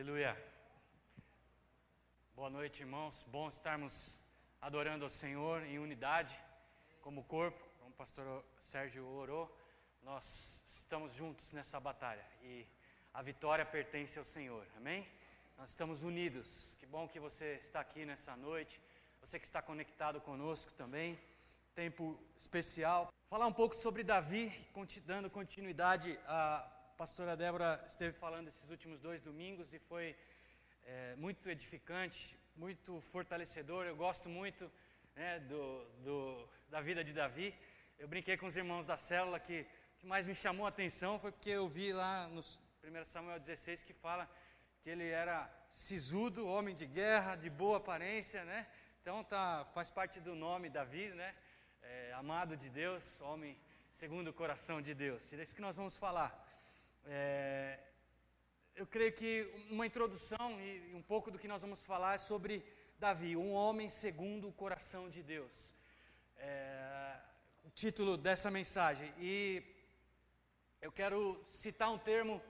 Aleluia. Boa noite, irmãos. Bom estarmos adorando ao Senhor em unidade, como corpo, como o pastor Sérgio orou. Nós estamos juntos nessa batalha e a vitória pertence ao Senhor. Amém? Nós estamos unidos. Que bom que você está aqui nessa noite. Você que está conectado conosco também. Tempo especial. Falar um pouco sobre Davi, dando continuidade a pastora Débora esteve falando esses últimos dois domingos e foi é, muito edificante, muito fortalecedor. Eu gosto muito né, do, do, da vida de Davi. Eu brinquei com os irmãos da célula que o que mais me chamou a atenção foi porque eu vi lá no 1 Samuel 16 que fala que ele era sisudo, homem de guerra, de boa aparência, né? Então tá, faz parte do nome Davi, né? É, amado de Deus, homem segundo o coração de Deus. É isso que nós vamos falar. É, eu creio que uma introdução e um pouco do que nós vamos falar é sobre Davi, um homem segundo o coração de Deus. É, o título dessa mensagem. E eu quero citar um termo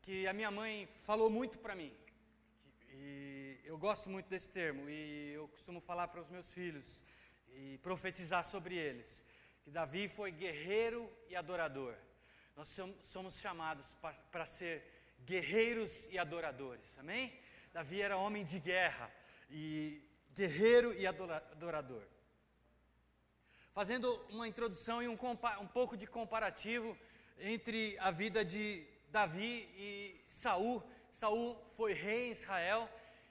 que a minha mãe falou muito para mim. E eu gosto muito desse termo e eu costumo falar para os meus filhos e profetizar sobre eles. Que Davi foi guerreiro e adorador. Nós somos chamados para ser guerreiros e adoradores, amém? Davi era homem de guerra e guerreiro e adorador. Fazendo uma introdução e um, um pouco de comparativo entre a vida de Davi e Saul. Saul foi rei em Israel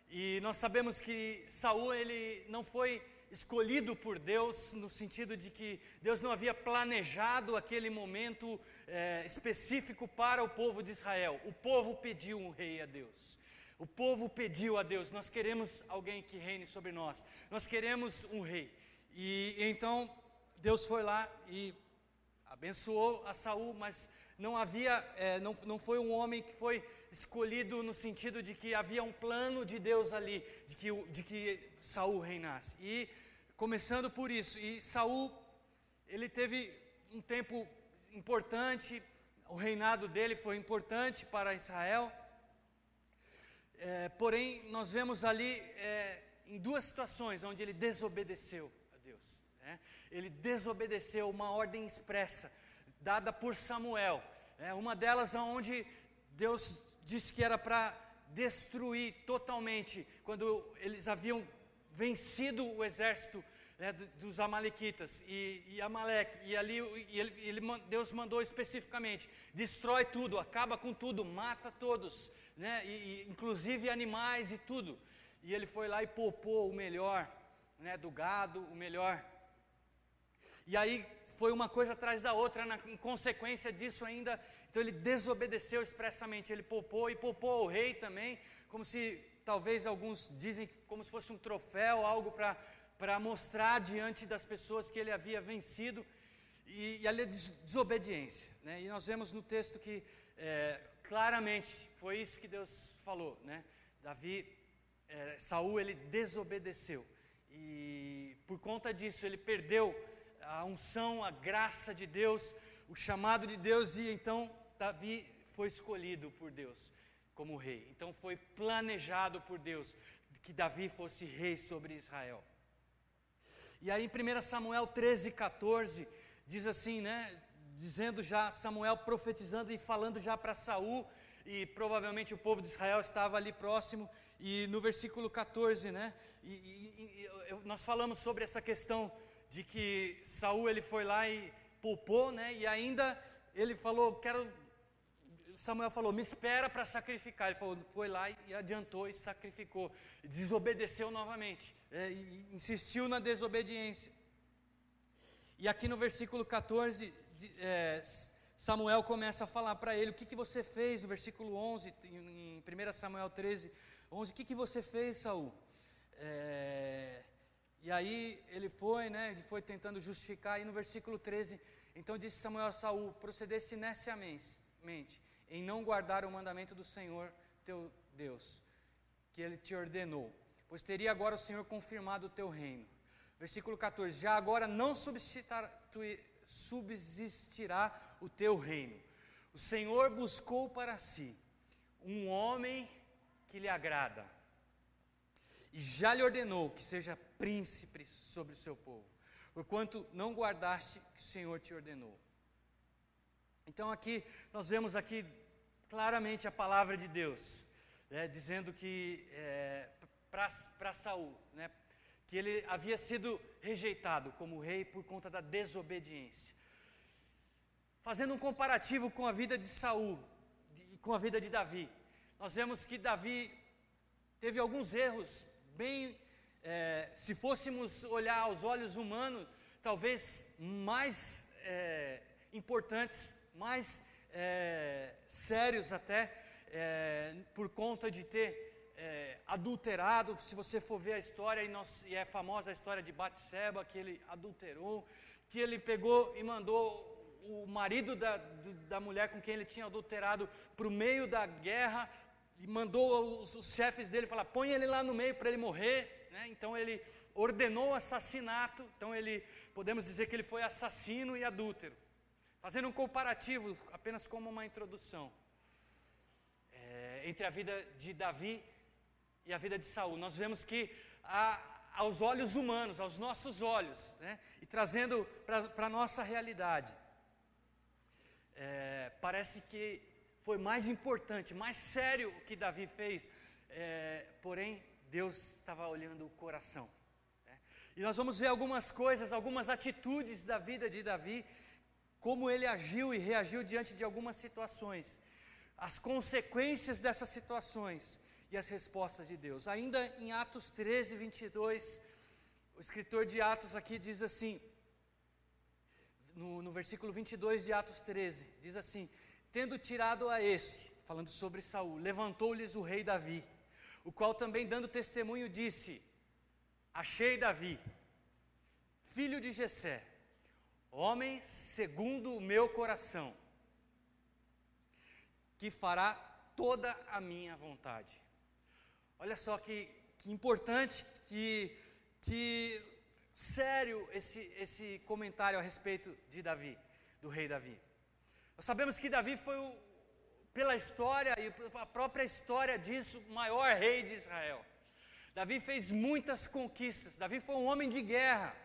e nós sabemos que Saul ele não foi escolhido por Deus, no sentido de que Deus não havia planejado aquele momento é, específico para o povo de Israel. O povo pediu um rei a Deus. O povo pediu a Deus: nós queremos alguém que reine sobre nós, nós queremos um rei. E então Deus foi lá e abençoou a Saul, mas não havia, é, não, não foi um homem que foi escolhido no sentido de que havia um plano de Deus ali, de que, de que Saul reinasse. E começando por isso, e Saul, ele teve um tempo importante, o reinado dele foi importante para Israel. É, porém, nós vemos ali é, em duas situações onde ele desobedeceu a Deus. Né? Ele desobedeceu uma ordem expressa dada por Samuel. É, uma delas onde Deus disse que era para destruir totalmente, quando eles haviam vencido o exército né, dos Amalequitas e, e Amaleque, e ali e ele, ele, Deus mandou especificamente: destrói tudo, acaba com tudo, mata todos, né, e, e, inclusive animais e tudo. E ele foi lá e poupou o melhor né, do gado, o melhor. E aí foi uma coisa atrás da outra, na, em consequência disso ainda, então ele desobedeceu expressamente, ele poupou e poupou o rei também, como se, talvez alguns dizem, como se fosse um troféu, algo para mostrar diante das pessoas que ele havia vencido, e, e a desobediência, né? e nós vemos no texto que é, claramente foi isso que Deus falou, né? Davi, é, Saul ele desobedeceu, e por conta disso ele perdeu a unção, a graça de Deus, o chamado de Deus, e então Davi foi escolhido por Deus como rei. Então foi planejado por Deus que Davi fosse rei sobre Israel. E aí em 1 Samuel 13, 14, diz assim, né? Dizendo já, Samuel profetizando e falando já para Saul, e provavelmente o povo de Israel estava ali próximo, e no versículo 14, né? E, e, e nós falamos sobre essa questão de que Saul ele foi lá e poupou, né? E ainda ele falou, quero Samuel falou, me espera para sacrificar. Ele falou, foi lá e adiantou e sacrificou. Desobedeceu novamente, é, insistiu na desobediência. E aqui no versículo 14, é, Samuel começa a falar para ele: o que, que você fez? No versículo 11, em 1 Samuel 13, 11, o que, que você fez, Saul? É, e aí ele foi, né, ele foi tentando justificar, e no versículo 13, então disse Samuel a Saul: procedesse neciamente em não guardar o mandamento do Senhor teu Deus, que ele te ordenou, pois teria agora o Senhor confirmado o teu reino. Versículo 14: Já agora não subsistirá o teu reino. O Senhor buscou para si um homem que lhe agrada. E já lhe ordenou que seja príncipe sobre o seu povo, porquanto não guardaste que o Senhor te ordenou. Então aqui nós vemos aqui claramente a palavra de Deus, né, dizendo que é, para Saul, né, que ele havia sido rejeitado como rei por conta da desobediência. Fazendo um comparativo com a vida de Saul e com a vida de Davi, nós vemos que Davi teve alguns erros bem, é, se fôssemos olhar aos olhos humanos, talvez mais é, importantes, mais é, sérios até, é, por conta de ter é, adulterado. Se você for ver a história, e, nós, e é famosa a história de Batseba, que ele adulterou, que ele pegou e mandou o marido da, da mulher com quem ele tinha adulterado para o meio da guerra e mandou os, os chefes dele falar: põe ele lá no meio para ele morrer. Né? Então ele ordenou o assassinato. Então ele, podemos dizer que ele foi assassino e adúltero. Fazendo um comparativo, apenas como uma introdução, é, entre a vida de Davi e a vida de Saul. Nós vemos que a, aos olhos humanos, aos nossos olhos, né? e trazendo para a nossa realidade, é, parece que foi mais importante, mais sério o que Davi fez, é, porém Deus estava olhando o coração. Né? E nós vamos ver algumas coisas, algumas atitudes da vida de Davi, como ele agiu e reagiu diante de algumas situações, as consequências dessas situações e as respostas de Deus. Ainda em Atos 13, 22, o escritor de Atos aqui diz assim: no, no versículo 22 de Atos 13, diz assim: Tendo tirado a este, falando sobre Saul, levantou-lhes o rei Davi, o qual também dando testemunho disse: Achei Davi, filho de Jessé, homem segundo o meu coração, que fará toda a minha vontade. Olha só que, que importante, que, que sério esse, esse comentário a respeito de Davi, do rei Davi. Nós sabemos que Davi foi, o, pela história e a própria história disso, o maior rei de Israel. Davi fez muitas conquistas, Davi foi um homem de guerra.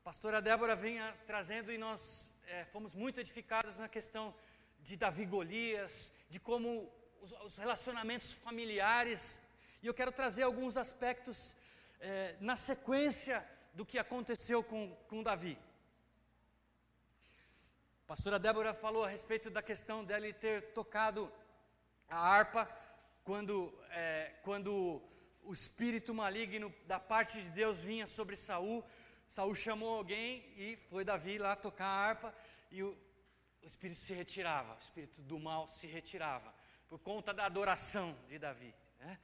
A pastora Débora vinha trazendo e nós é, fomos muito edificados na questão de Davi Golias, de como os, os relacionamentos familiares, e eu quero trazer alguns aspectos é, na sequência do que aconteceu com, com Davi. A pastora Débora falou a respeito da questão dele ter tocado a harpa quando, é, quando o espírito maligno da parte de Deus vinha sobre Saul. Saul chamou alguém e foi Davi lá tocar a harpa e o, o espírito se retirava, o espírito do mal se retirava por conta da adoração de Davi. Né?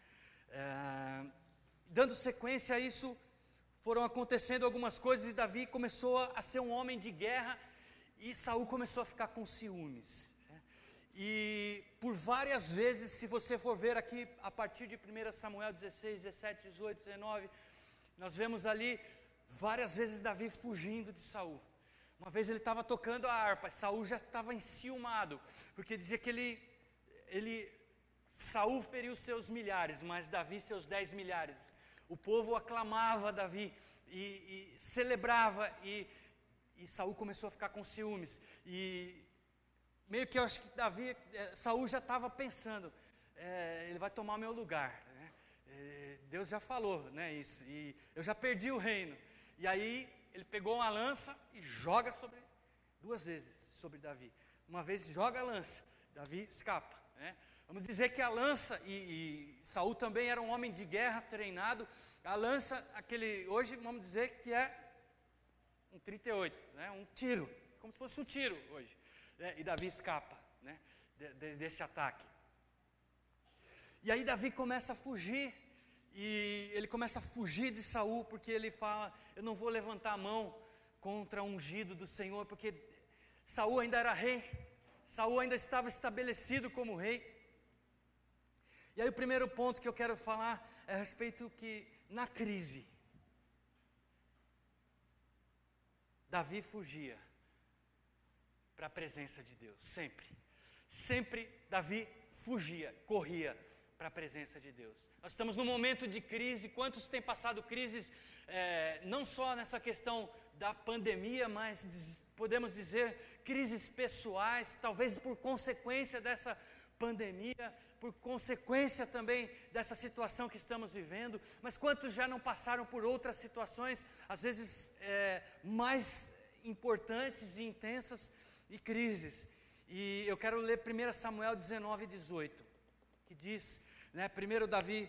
É, dando sequência a isso, foram acontecendo algumas coisas e Davi começou a ser um homem de guerra e Saul começou a ficar com ciúmes. Né? E por várias vezes, se você for ver aqui a partir de 1 Samuel 16, 17, 18, 19, nós vemos ali várias vezes Davi fugindo de Saul. Uma vez ele estava tocando a harpa, Saul já estava enciumado, porque dizia que ele, ele Saul feriu seus milhares, mas Davi seus dez milhares. O povo aclamava Davi e, e celebrava e, e Saul começou a ficar com ciúmes. E meio que eu acho que Davi, é, Saul já estava pensando, é, ele vai tomar meu lugar. Né? É, Deus já falou, né, isso. E eu já perdi o reino. E aí ele pegou uma lança e joga sobre duas vezes sobre Davi. Uma vez joga a lança, Davi escapa. Né? Vamos dizer que a lança, e, e, Saul também era um homem de guerra treinado, a lança, aquele, hoje vamos dizer que é um 38, né, um tiro, como se fosse um tiro hoje. Né, e Davi escapa né, de, de, desse ataque. E aí Davi começa a fugir, e ele começa a fugir de Saul, porque ele fala: Eu não vou levantar a mão contra o ungido do Senhor, porque Saul ainda era rei, Saul ainda estava estabelecido como rei. E aí o primeiro ponto que eu quero falar é a respeito que na crise Davi fugia para a presença de Deus, sempre. Sempre Davi fugia, corria para a presença de Deus. Nós estamos num momento de crise. Quantos têm passado crises, é, não só nessa questão da pandemia, mas podemos dizer crises pessoais, talvez por consequência dessa pandemia, por consequência também dessa situação que estamos vivendo. Mas quantos já não passaram por outras situações, às vezes é, mais importantes e intensas e crises? E eu quero ler 1 Samuel 19, 18, que diz, né, primeiro Davi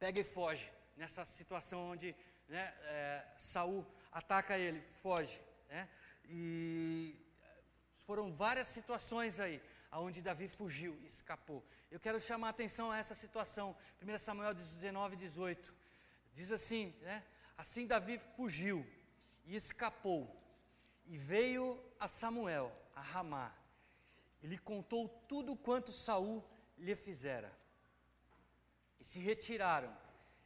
pega e foge, nessa situação onde né, é, Saul ataca ele, foge, né, e foram várias situações aí, aonde Davi fugiu, escapou. Eu quero chamar a atenção a essa situação, 1 Samuel 19, 18, diz assim, né, assim Davi fugiu e escapou, e veio a Samuel, a Ramá. Ele contou tudo quanto Saul lhe fizera. E se retiraram,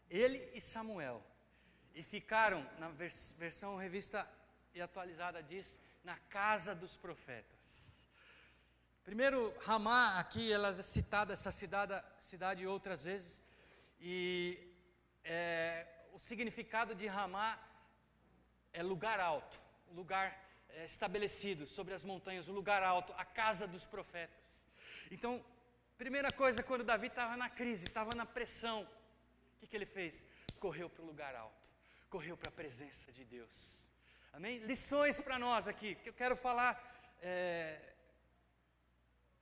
ele e Samuel, e ficaram, na vers versão revista e atualizada diz, na casa dos profetas. Primeiro, Ramá, aqui ela é citada, essa cidade, cidade outras vezes, e é, o significado de Ramá é lugar alto, lugar é, estabelecido sobre as montanhas, o lugar alto, a casa dos profetas. Então, primeira coisa, quando Davi estava na crise, estava na pressão, o que, que ele fez? Correu para o lugar alto, correu para a presença de Deus. Amém? Lições para nós aqui, que eu quero falar, é,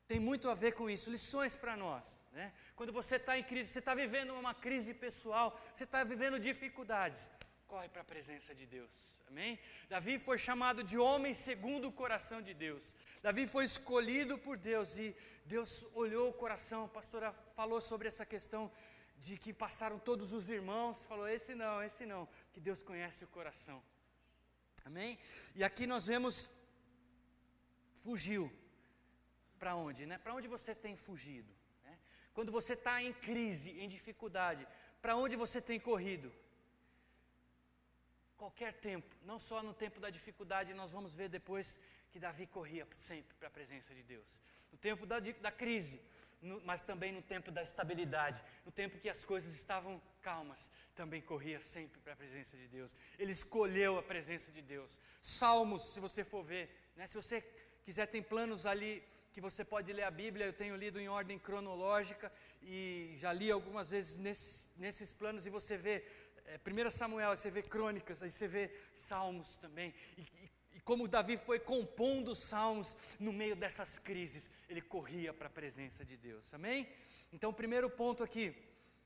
tem muito a ver com isso, lições para nós. Né? Quando você está em crise, você está vivendo uma crise pessoal, você está vivendo dificuldades, corre para a presença de Deus. Amém? Davi foi chamado de homem segundo o coração de Deus. Davi foi escolhido por Deus e Deus olhou o coração. A pastora falou sobre essa questão de que passaram todos os irmãos, falou: esse não, esse não, que Deus conhece o coração. Amém? E aqui nós vemos fugiu. Para onde, né? Para onde você tem fugido? Né? Quando você está em crise, em dificuldade, para onde você tem corrido? qualquer tempo, não só no tempo da dificuldade, nós vamos ver depois que Davi corria sempre para a presença de Deus. No tempo da, da crise, no, mas também no tempo da estabilidade, no tempo que as coisas estavam calmas, também corria sempre para a presença de Deus. Ele escolheu a presença de Deus. Salmos, se você for ver, né, se você quiser, tem planos ali que você pode ler a Bíblia, eu tenho lido em ordem cronológica e já li algumas vezes nesse, nesses planos e você vê é, 1 Samuel, você vê crônicas, aí você vê salmos também. E, e, e como Davi foi compondo salmos no meio dessas crises, ele corria para a presença de Deus. Amém? Então, primeiro ponto aqui,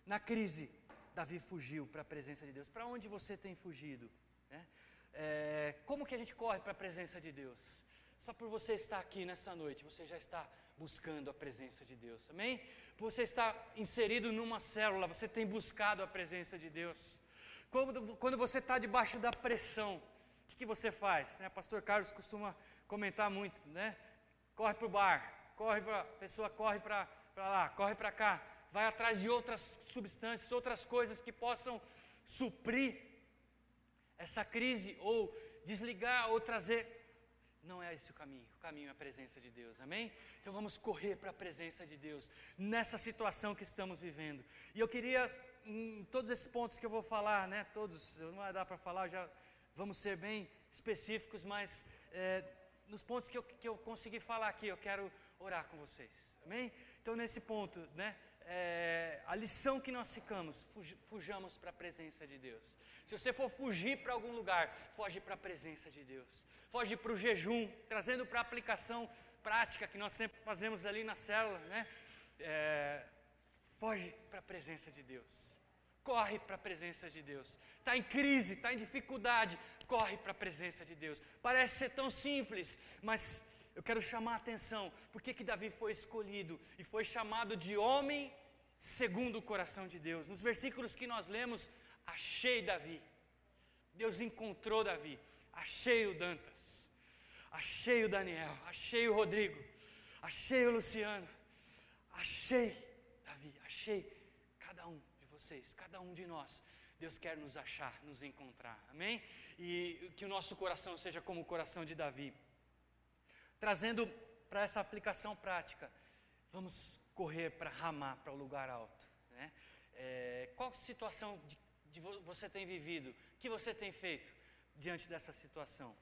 na crise, Davi fugiu para a presença de Deus. Para onde você tem fugido? Né? É, como que a gente corre para a presença de Deus? Só por você estar aqui nessa noite, você já está buscando a presença de Deus, amém? Por você estar inserido numa célula, você tem buscado a presença de Deus. Quando, quando você está debaixo da pressão, o que, que você faz? Né? Pastor Carlos costuma comentar muito, né? Corre para o bar, corre para a pessoa corre para lá, corre para cá, vai atrás de outras substâncias, outras coisas que possam suprir essa crise ou desligar ou trazer. Não é esse o caminho, o caminho é a presença de Deus, amém? Então vamos correr para a presença de Deus nessa situação que estamos vivendo. E eu queria em todos esses pontos que eu vou falar, né, todos, não vai dar para falar, já vamos ser bem específicos, mas é, nos pontos que eu, que eu consegui falar aqui, eu quero orar com vocês, amém? Então, nesse ponto, né, é, a lição que nós ficamos, fuj, fujamos para a presença de Deus. Se você for fugir para algum lugar, foge para a presença de Deus. Foge para o jejum, trazendo para a aplicação prática que nós sempre fazemos ali na célula, né? É, foge para a presença de Deus. Corre para a presença de Deus. Está em crise, está em dificuldade, corre para a presença de Deus. Parece ser tão simples, mas eu quero chamar a atenção. Por que, que Davi foi escolhido e foi chamado de homem segundo o coração de Deus? Nos versículos que nós lemos, achei Davi. Deus encontrou Davi. Achei o Dantas. Achei o Daniel. Achei o Rodrigo. Achei o Luciano. Achei Davi. Achei vocês, cada um de nós. Deus quer nos achar, nos encontrar, amém? E que o nosso coração seja como o coração de Davi. Trazendo para essa aplicação prática, vamos correr para Ramá, para o lugar alto. Né? É, qual situação de, de você tem vivido? O que você tem feito diante dessa situação?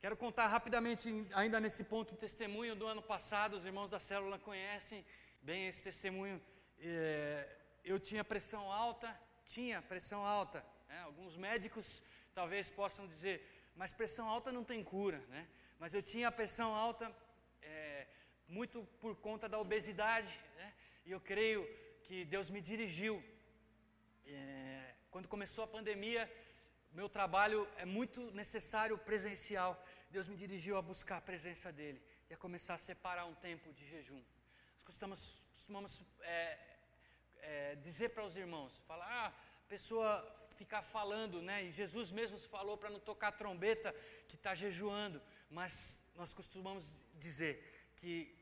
Quero contar rapidamente, ainda nesse ponto, um testemunho do ano passado. Os irmãos da célula conhecem bem esse testemunho. É, eu tinha pressão alta, tinha pressão alta. Né? Alguns médicos talvez possam dizer, mas pressão alta não tem cura. Né? Mas eu tinha pressão alta é, muito por conta da obesidade. Né? E eu creio que Deus me dirigiu. É, quando começou a pandemia, meu trabalho é muito necessário presencial. Deus me dirigiu a buscar a presença dEle e a começar a separar um tempo de jejum. Nós costumamos, costumamos é, é, dizer para os irmãos, falar, ah, a pessoa ficar falando, né? E Jesus mesmo falou para não tocar trombeta que está jejuando, mas nós costumamos dizer que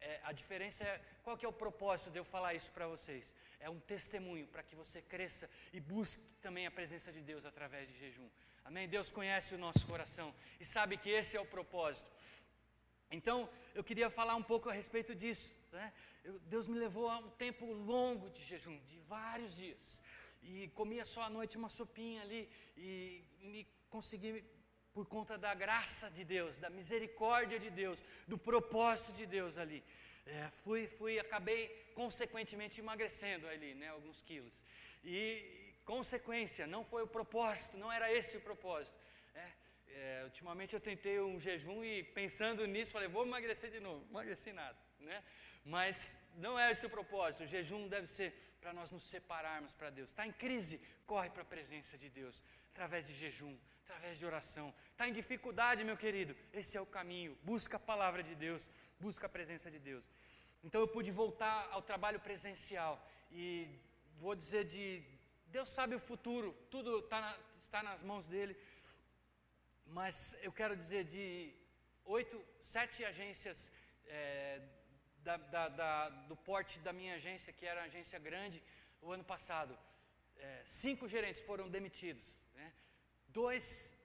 é, a diferença é qual que é o propósito de eu falar isso para vocês? É um testemunho para que você cresça e busque também a presença de Deus através de jejum. Amém? Deus conhece o nosso coração e sabe que esse é o propósito. Então, eu queria falar um pouco a respeito disso. Né? Eu, Deus me levou a um tempo longo de jejum, de vários dias. E comia só à noite uma sopinha ali e me consegui por conta da graça de Deus, da misericórdia de Deus, do propósito de Deus ali. É, fui, fui, acabei consequentemente emagrecendo ali, né, alguns quilos. E consequência, não foi o propósito, não era esse o propósito. É, é, ultimamente eu tentei um jejum e pensando nisso, falei, vou emagrecer de novo. Emagreci nada, né? Mas não é esse o propósito. O jejum deve ser para nós nos separarmos para Deus. Está em crise, corre para a presença de Deus, através de jejum, através de oração. Está em dificuldade, meu querido? Esse é o caminho. Busca a palavra de Deus, busca a presença de Deus. Então eu pude voltar ao trabalho presencial e vou dizer de Deus sabe o futuro, tudo tá na, está nas mãos dele. Mas eu quero dizer de oito, sete agências é, da, da, da, do porte da minha agência, que era uma agência grande, o ano passado, é, cinco gerentes foram demitidos. Né? Dois,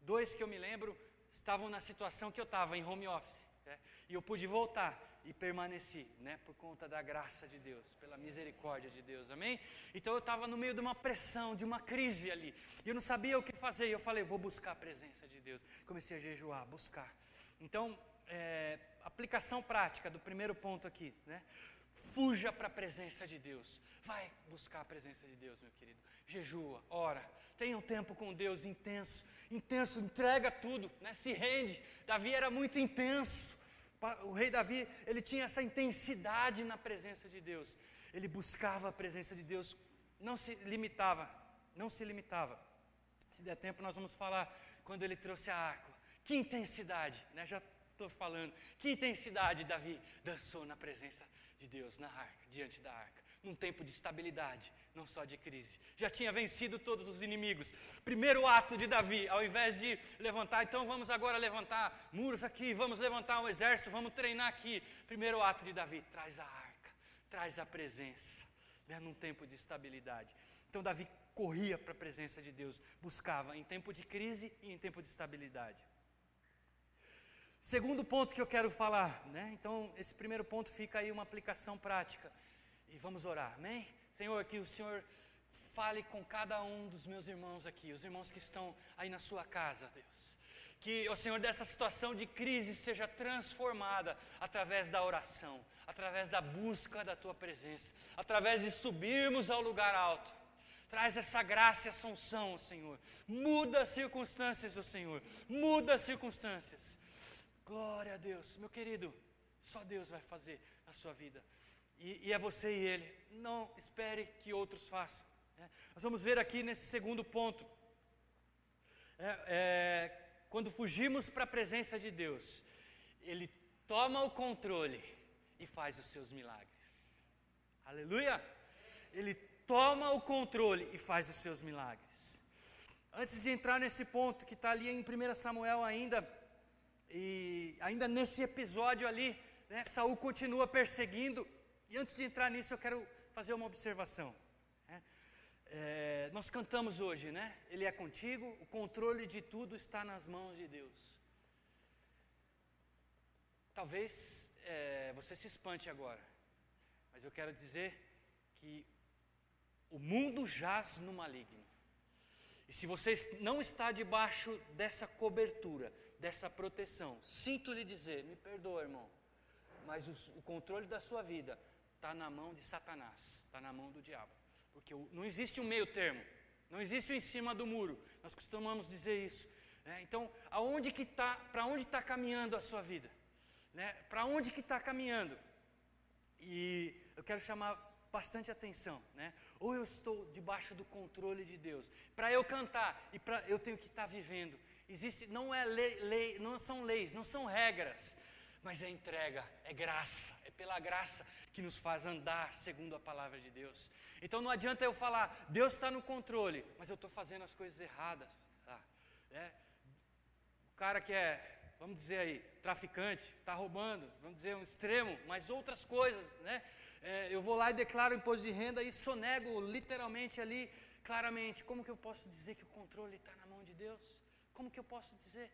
dois que eu me lembro estavam na situação que eu estava, em home office. Né? E eu pude voltar e permaneci, né? Por conta da graça de Deus, pela misericórdia de Deus, amém? Então eu estava no meio de uma pressão, de uma crise ali. E eu não sabia o que fazer. E eu falei, vou buscar a presença de Deus. Comecei a jejuar, buscar. Então, é, aplicação prática do primeiro ponto aqui, né? Fuja para a presença de Deus. Vai buscar a presença de Deus, meu querido. Jejua, ora. Tenha um tempo com Deus intenso. Intenso, entrega tudo, né? se rende. Davi era muito intenso. O rei Davi, ele tinha essa intensidade na presença de Deus. Ele buscava a presença de Deus, não se limitava, não se limitava. Se der tempo, nós vamos falar quando ele trouxe a arca. Que intensidade, né? Já estou falando. Que intensidade Davi dançou na presença de Deus, na arca, diante da arca, num tempo de estabilidade, não só de crise. Já tinha vencido todos os inimigos. Primeiro ato de Davi, ao invés de levantar, então vamos agora levantar muros aqui, vamos levantar um exército, vamos treinar aqui. Primeiro ato de Davi, traz a arca, traz a presença, né, num tempo de estabilidade. Então Davi corria para a presença de Deus, buscava em tempo de crise e em tempo de estabilidade. Segundo ponto que eu quero falar, né? Então, esse primeiro ponto fica aí uma aplicação prática. E vamos orar, amém? Senhor, que o Senhor fale com cada um dos meus irmãos aqui, os irmãos que estão aí na sua casa, Deus. Que, o Senhor, dessa situação de crise seja transformada através da oração, através da busca da tua presença, através de subirmos ao lugar alto. Traz essa graça e essa unção, Senhor. Muda as circunstâncias, o Senhor. Muda as circunstâncias. Glória a Deus. Meu querido, só Deus vai fazer na sua vida. E, e é você e Ele. Não espere que outros façam. Né? Nós vamos ver aqui nesse segundo ponto. É, é, quando fugimos para a presença de Deus, Ele toma o controle e faz os seus milagres. Aleluia! Ele toma o controle e faz os seus milagres. Antes de entrar nesse ponto que está ali em 1 Samuel ainda, e ainda nesse episódio ali, né, Saul continua perseguindo. E antes de entrar nisso, eu quero fazer uma observação. Né? É, nós cantamos hoje, né? Ele é contigo, o controle de tudo está nas mãos de Deus. Talvez é, você se espante agora. mas eu quero dizer que o mundo jaz no maligno. E se você não está debaixo dessa cobertura, dessa proteção, sinto lhe dizer, me perdoa, irmão, mas o, o controle da sua vida está na mão de Satanás, está na mão do diabo. Porque não existe um meio termo, não existe o em cima do muro. Nós costumamos dizer isso. Né? Então, aonde que está, para onde está caminhando a sua vida? Né? Para onde que está caminhando? E eu quero chamar bastante atenção, né? Ou eu estou debaixo do controle de Deus, para eu cantar e para eu tenho que estar tá vivendo. Existe, não é lei, lei, não são leis, não são regras, mas é entrega, é graça, é pela graça que nos faz andar segundo a palavra de Deus. Então não adianta eu falar, Deus está no controle, mas eu estou fazendo as coisas erradas. Tá? É, o cara que é vamos dizer aí, traficante, está roubando, vamos dizer um extremo, mas outras coisas, né? É, eu vou lá e declaro imposto de renda e sonego literalmente ali, claramente. Como que eu posso dizer que o controle está na mão de Deus? Como que eu posso dizer?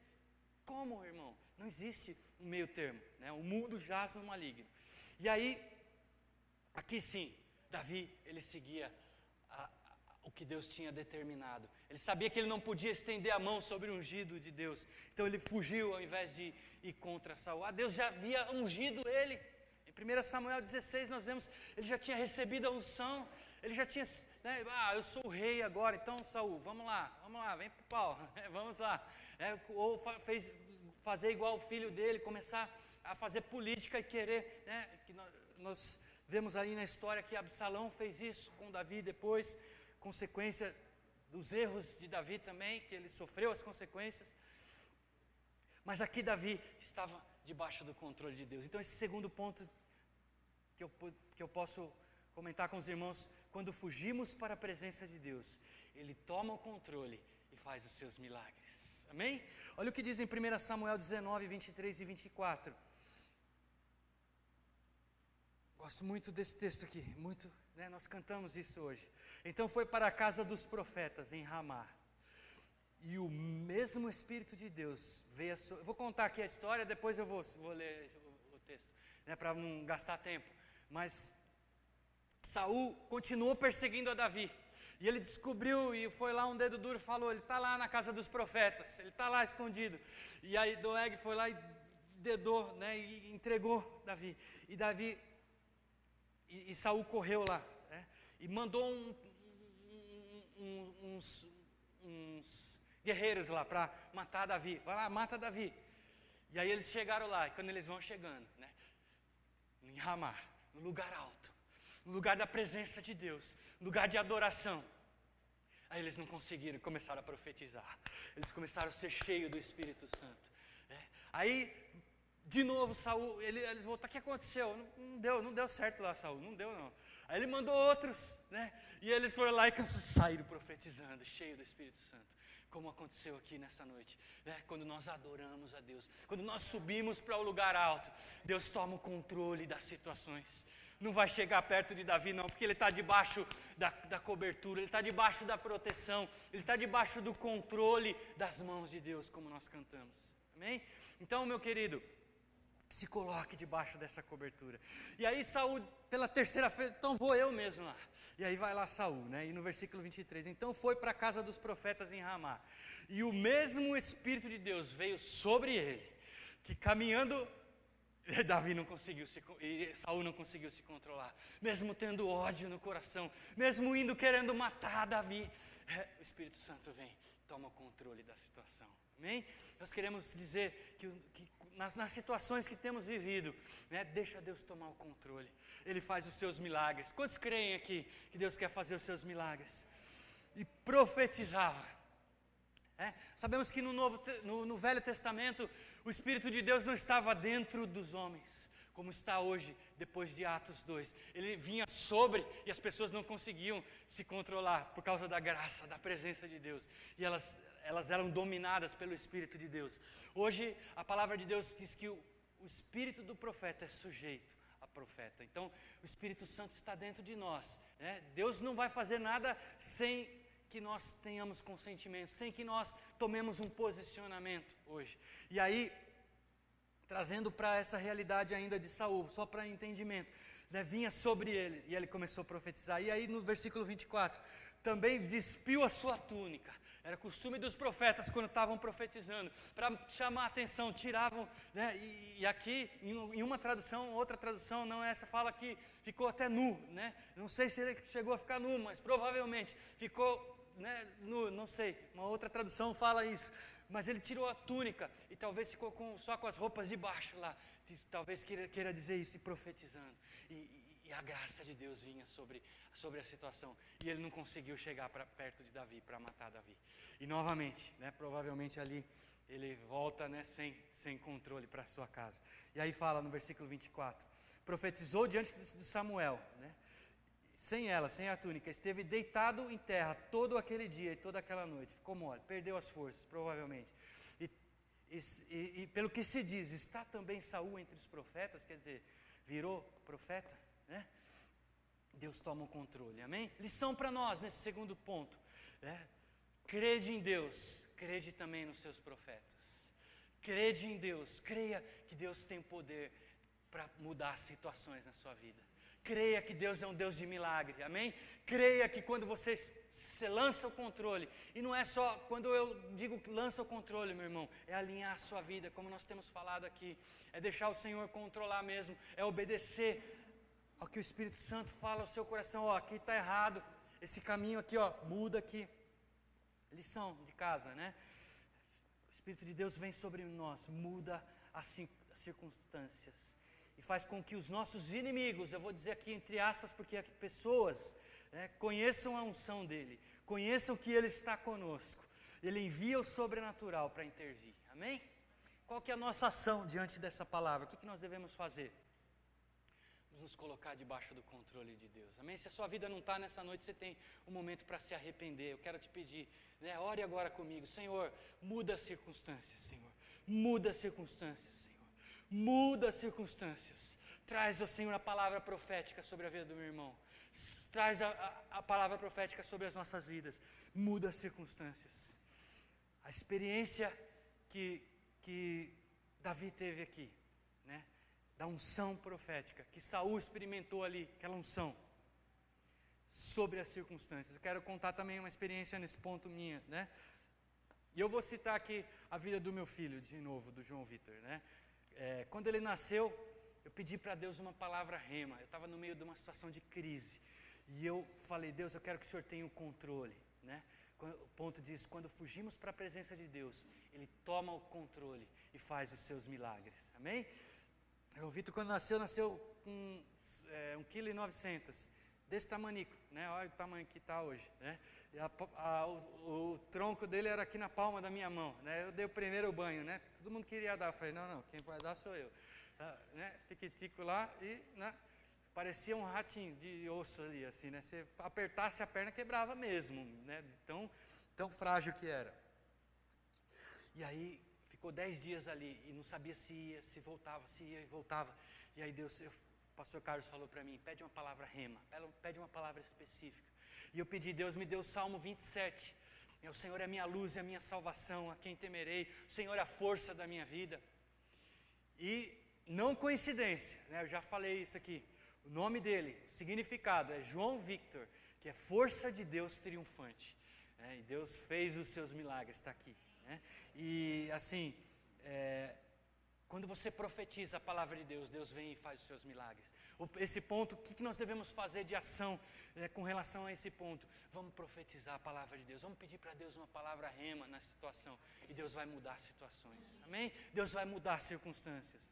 Como, irmão? Não existe um meio termo, né? O mundo jaz no maligno. E aí, aqui sim, Davi, ele seguia o que Deus tinha determinado. Ele sabia que ele não podia estender a mão sobre o ungido de Deus. Então ele fugiu ao invés de ir contra Saul. Ah, Deus já havia ungido ele. Em 1 Samuel 16 nós vemos, ele já tinha recebido a unção, ele já tinha, né, ah, eu sou o rei agora, então Saul, vamos lá, vamos lá, vem pro pau, vamos lá. É, ou fez fazer igual o filho dele, começar a fazer política e querer, né, que nós, nós vemos aí na história que Absalão fez isso com Davi depois consequência dos erros de Davi também, que ele sofreu as consequências. Mas aqui Davi estava debaixo do controle de Deus. Então, esse segundo ponto que eu, que eu posso comentar com os irmãos, quando fugimos para a presença de Deus, Ele toma o controle e faz os seus milagres. Amém? Olha o que diz em 1 Samuel 19, 23 e 24. Gosto muito desse texto aqui, muito né? Nós cantamos isso hoje. Então foi para a casa dos profetas em Ramá. E o mesmo Espírito de Deus veio. So... Eu vou contar aqui a história, depois eu vou, vou ler o, o texto, né, para não gastar tempo. Mas Saul continuou perseguindo a Davi. E ele descobriu e foi lá um dedo duro e falou: ele está lá na casa dos profetas, ele está lá escondido. E aí Doeg foi lá e dedou, né, e entregou Davi. E Davi e, e Saul correu lá né, e mandou um, um, uns, uns guerreiros lá para matar Davi. Vai lá, mata Davi. E aí eles chegaram lá, e quando eles vão chegando, né, em Ramá, no lugar alto, lugar da presença de Deus, lugar de adoração. Aí eles não conseguiram, começaram a profetizar. Eles começaram a ser cheios do Espírito Santo. É. Aí de novo, Saul, ele, eles voltaram, o que aconteceu? Não, não, deu, não deu certo lá, Saul, não deu não. Aí ele mandou outros, né? E eles foram lá e saíram profetizando, cheio do Espírito Santo. Como aconteceu aqui nessa noite, né? Quando nós adoramos a Deus, quando nós subimos para o lugar alto, Deus toma o controle das situações. Não vai chegar perto de Davi, não, porque ele está debaixo da, da cobertura, ele está debaixo da proteção, ele está debaixo do controle das mãos de Deus, como nós cantamos. Amém? Então, meu querido, se coloque debaixo dessa cobertura. E aí Saul, pela terceira vez, então vou eu mesmo lá. E aí vai lá Saul, né? E no versículo 23, então foi para a casa dos profetas em Ramá. E o mesmo espírito de Deus veio sobre ele, que caminhando Davi não conseguiu se e Saul não conseguiu se controlar, mesmo tendo ódio no coração, mesmo indo querendo matar Davi, é, o Espírito Santo vem, toma o controle da situação. Amém? Nós queremos dizer que, que nas, nas, situações que temos vivido, né, deixa Deus tomar o controle. Ele faz os seus milagres. Quantos creem aqui que Deus quer fazer os seus milagres? E profetizava. É? Sabemos que no, Novo, no, no Velho Testamento o Espírito de Deus não estava dentro dos homens, como está hoje, depois de Atos 2. Ele vinha sobre e as pessoas não conseguiam se controlar por causa da graça, da presença de Deus. E elas elas eram dominadas pelo Espírito de Deus. Hoje, a palavra de Deus diz que o, o Espírito do profeta é sujeito a profeta. Então, o Espírito Santo está dentro de nós. Né? Deus não vai fazer nada sem que nós tenhamos consentimento, sem que nós tomemos um posicionamento hoje. E aí, trazendo para essa realidade ainda de Saul, só para entendimento, né, vinha sobre ele e ele começou a profetizar. E aí no versículo 24, também despiu a sua túnica. Era costume dos profetas quando estavam profetizando, para chamar a atenção, tiravam, né, e, e, aqui em, uma tradução, outra tradução, não é essa, fala que ficou até nu, né? Não sei se ele chegou a ficar nu, mas provavelmente ficou né, nu, não sei, uma outra tradução fala isso, mas ele tirou a túnica e talvez ficou com, só com as roupas de baixo lá, talvez queira, queira dizer isso profetizando, e, e, a graça de Deus vinha sobre, sobre a situação, e ele não conseguiu chegar pra, perto de Davi para matar Davi, e novamente, né, provavelmente ali ele volta né, sem, sem controle para sua casa, e aí fala no versículo 24, profetizou diante de Samuel, né, sem ela, sem a túnica, esteve deitado em terra todo aquele dia e toda aquela noite, ficou mole, perdeu as forças, provavelmente. E, e, e, pelo que se diz, está também Saul entre os profetas, quer dizer, virou profeta, né? Deus toma o controle, amém? Lição para nós nesse segundo ponto, né? Crede em Deus, crede também nos seus profetas. Crede em Deus, creia que Deus tem poder para mudar situações na sua vida. Creia que Deus é um Deus de milagre, amém? Creia que quando você, você lança o controle, e não é só quando eu digo que lança o controle, meu irmão, é alinhar a sua vida, como nós temos falado aqui, é deixar o Senhor controlar mesmo, é obedecer ao que o Espírito Santo fala ao seu coração: ó, aqui está errado, esse caminho aqui, ó, muda aqui. Lição de casa, né? O Espírito de Deus vem sobre nós, muda as circunstâncias e faz com que os nossos inimigos, eu vou dizer aqui entre aspas, porque pessoas né, conheçam a unção dele, conheçam que ele está conosco. Ele envia o sobrenatural para intervir. Amém? Qual que é a nossa ação diante dessa palavra? O que, que nós devemos fazer? Nos colocar debaixo do controle de Deus. Amém? Se a sua vida não está nessa noite, você tem um momento para se arrepender. Eu quero te pedir, né? ore agora comigo. Senhor, muda as circunstâncias, Senhor. Muda as circunstâncias, Senhor muda as circunstâncias. Traz, ó Senhor, a palavra profética sobre a vida do meu irmão. Traz a, a, a palavra profética sobre as nossas vidas. Muda as circunstâncias. A experiência que, que Davi teve aqui? Da unção profética, que Saul experimentou ali, aquela unção, sobre as circunstâncias. Eu quero contar também uma experiência nesse ponto minha, né? E eu vou citar aqui a vida do meu filho, de novo, do João Vitor, né? É, quando ele nasceu, eu pedi para Deus uma palavra rema. Eu estava no meio de uma situação de crise. E eu falei, Deus, eu quero que o Senhor tenha o controle. Né? O ponto diz, quando fugimos para a presença de Deus, Ele toma o controle e faz os seus milagres. Amém? O Vitor, quando nasceu, nasceu com é, 1,9 kg desse tamanico, né? Olha o tamanho que está hoje, né? A, a, o, o, tronco dele era aqui na palma da minha mão, né? Eu dei o primeiro banho, né? Todo mundo queria dar, eu falei, não, não, quem vai dar sou eu, ah, né? Piquitico lá e, né? Parecia um ratinho de osso ali, assim, né? Se apertasse a perna quebrava mesmo, né? De tão, tão frágil que era. E aí ficou dez dias ali e não sabia se ia, se voltava, se ia e voltava. E aí Deus, eu o pastor Carlos falou para mim: pede uma palavra rema, pede uma palavra específica. E eu pedi, Deus me deu o Salmo 27. O Senhor é a minha luz e a minha salvação, a quem temerei. O Senhor é a força da minha vida. E não coincidência, né, eu já falei isso aqui. O nome dele, o significado é João Victor, que é força de Deus triunfante. Né, e Deus fez os seus milagres, está aqui. Né, e assim, é, quando você profetiza a palavra de Deus, Deus vem e faz os seus milagres. Esse ponto, o que nós devemos fazer de ação é, com relação a esse ponto? Vamos profetizar a palavra de Deus, vamos pedir para Deus uma palavra rema na situação, e Deus vai mudar situações, amém? Deus vai mudar circunstâncias.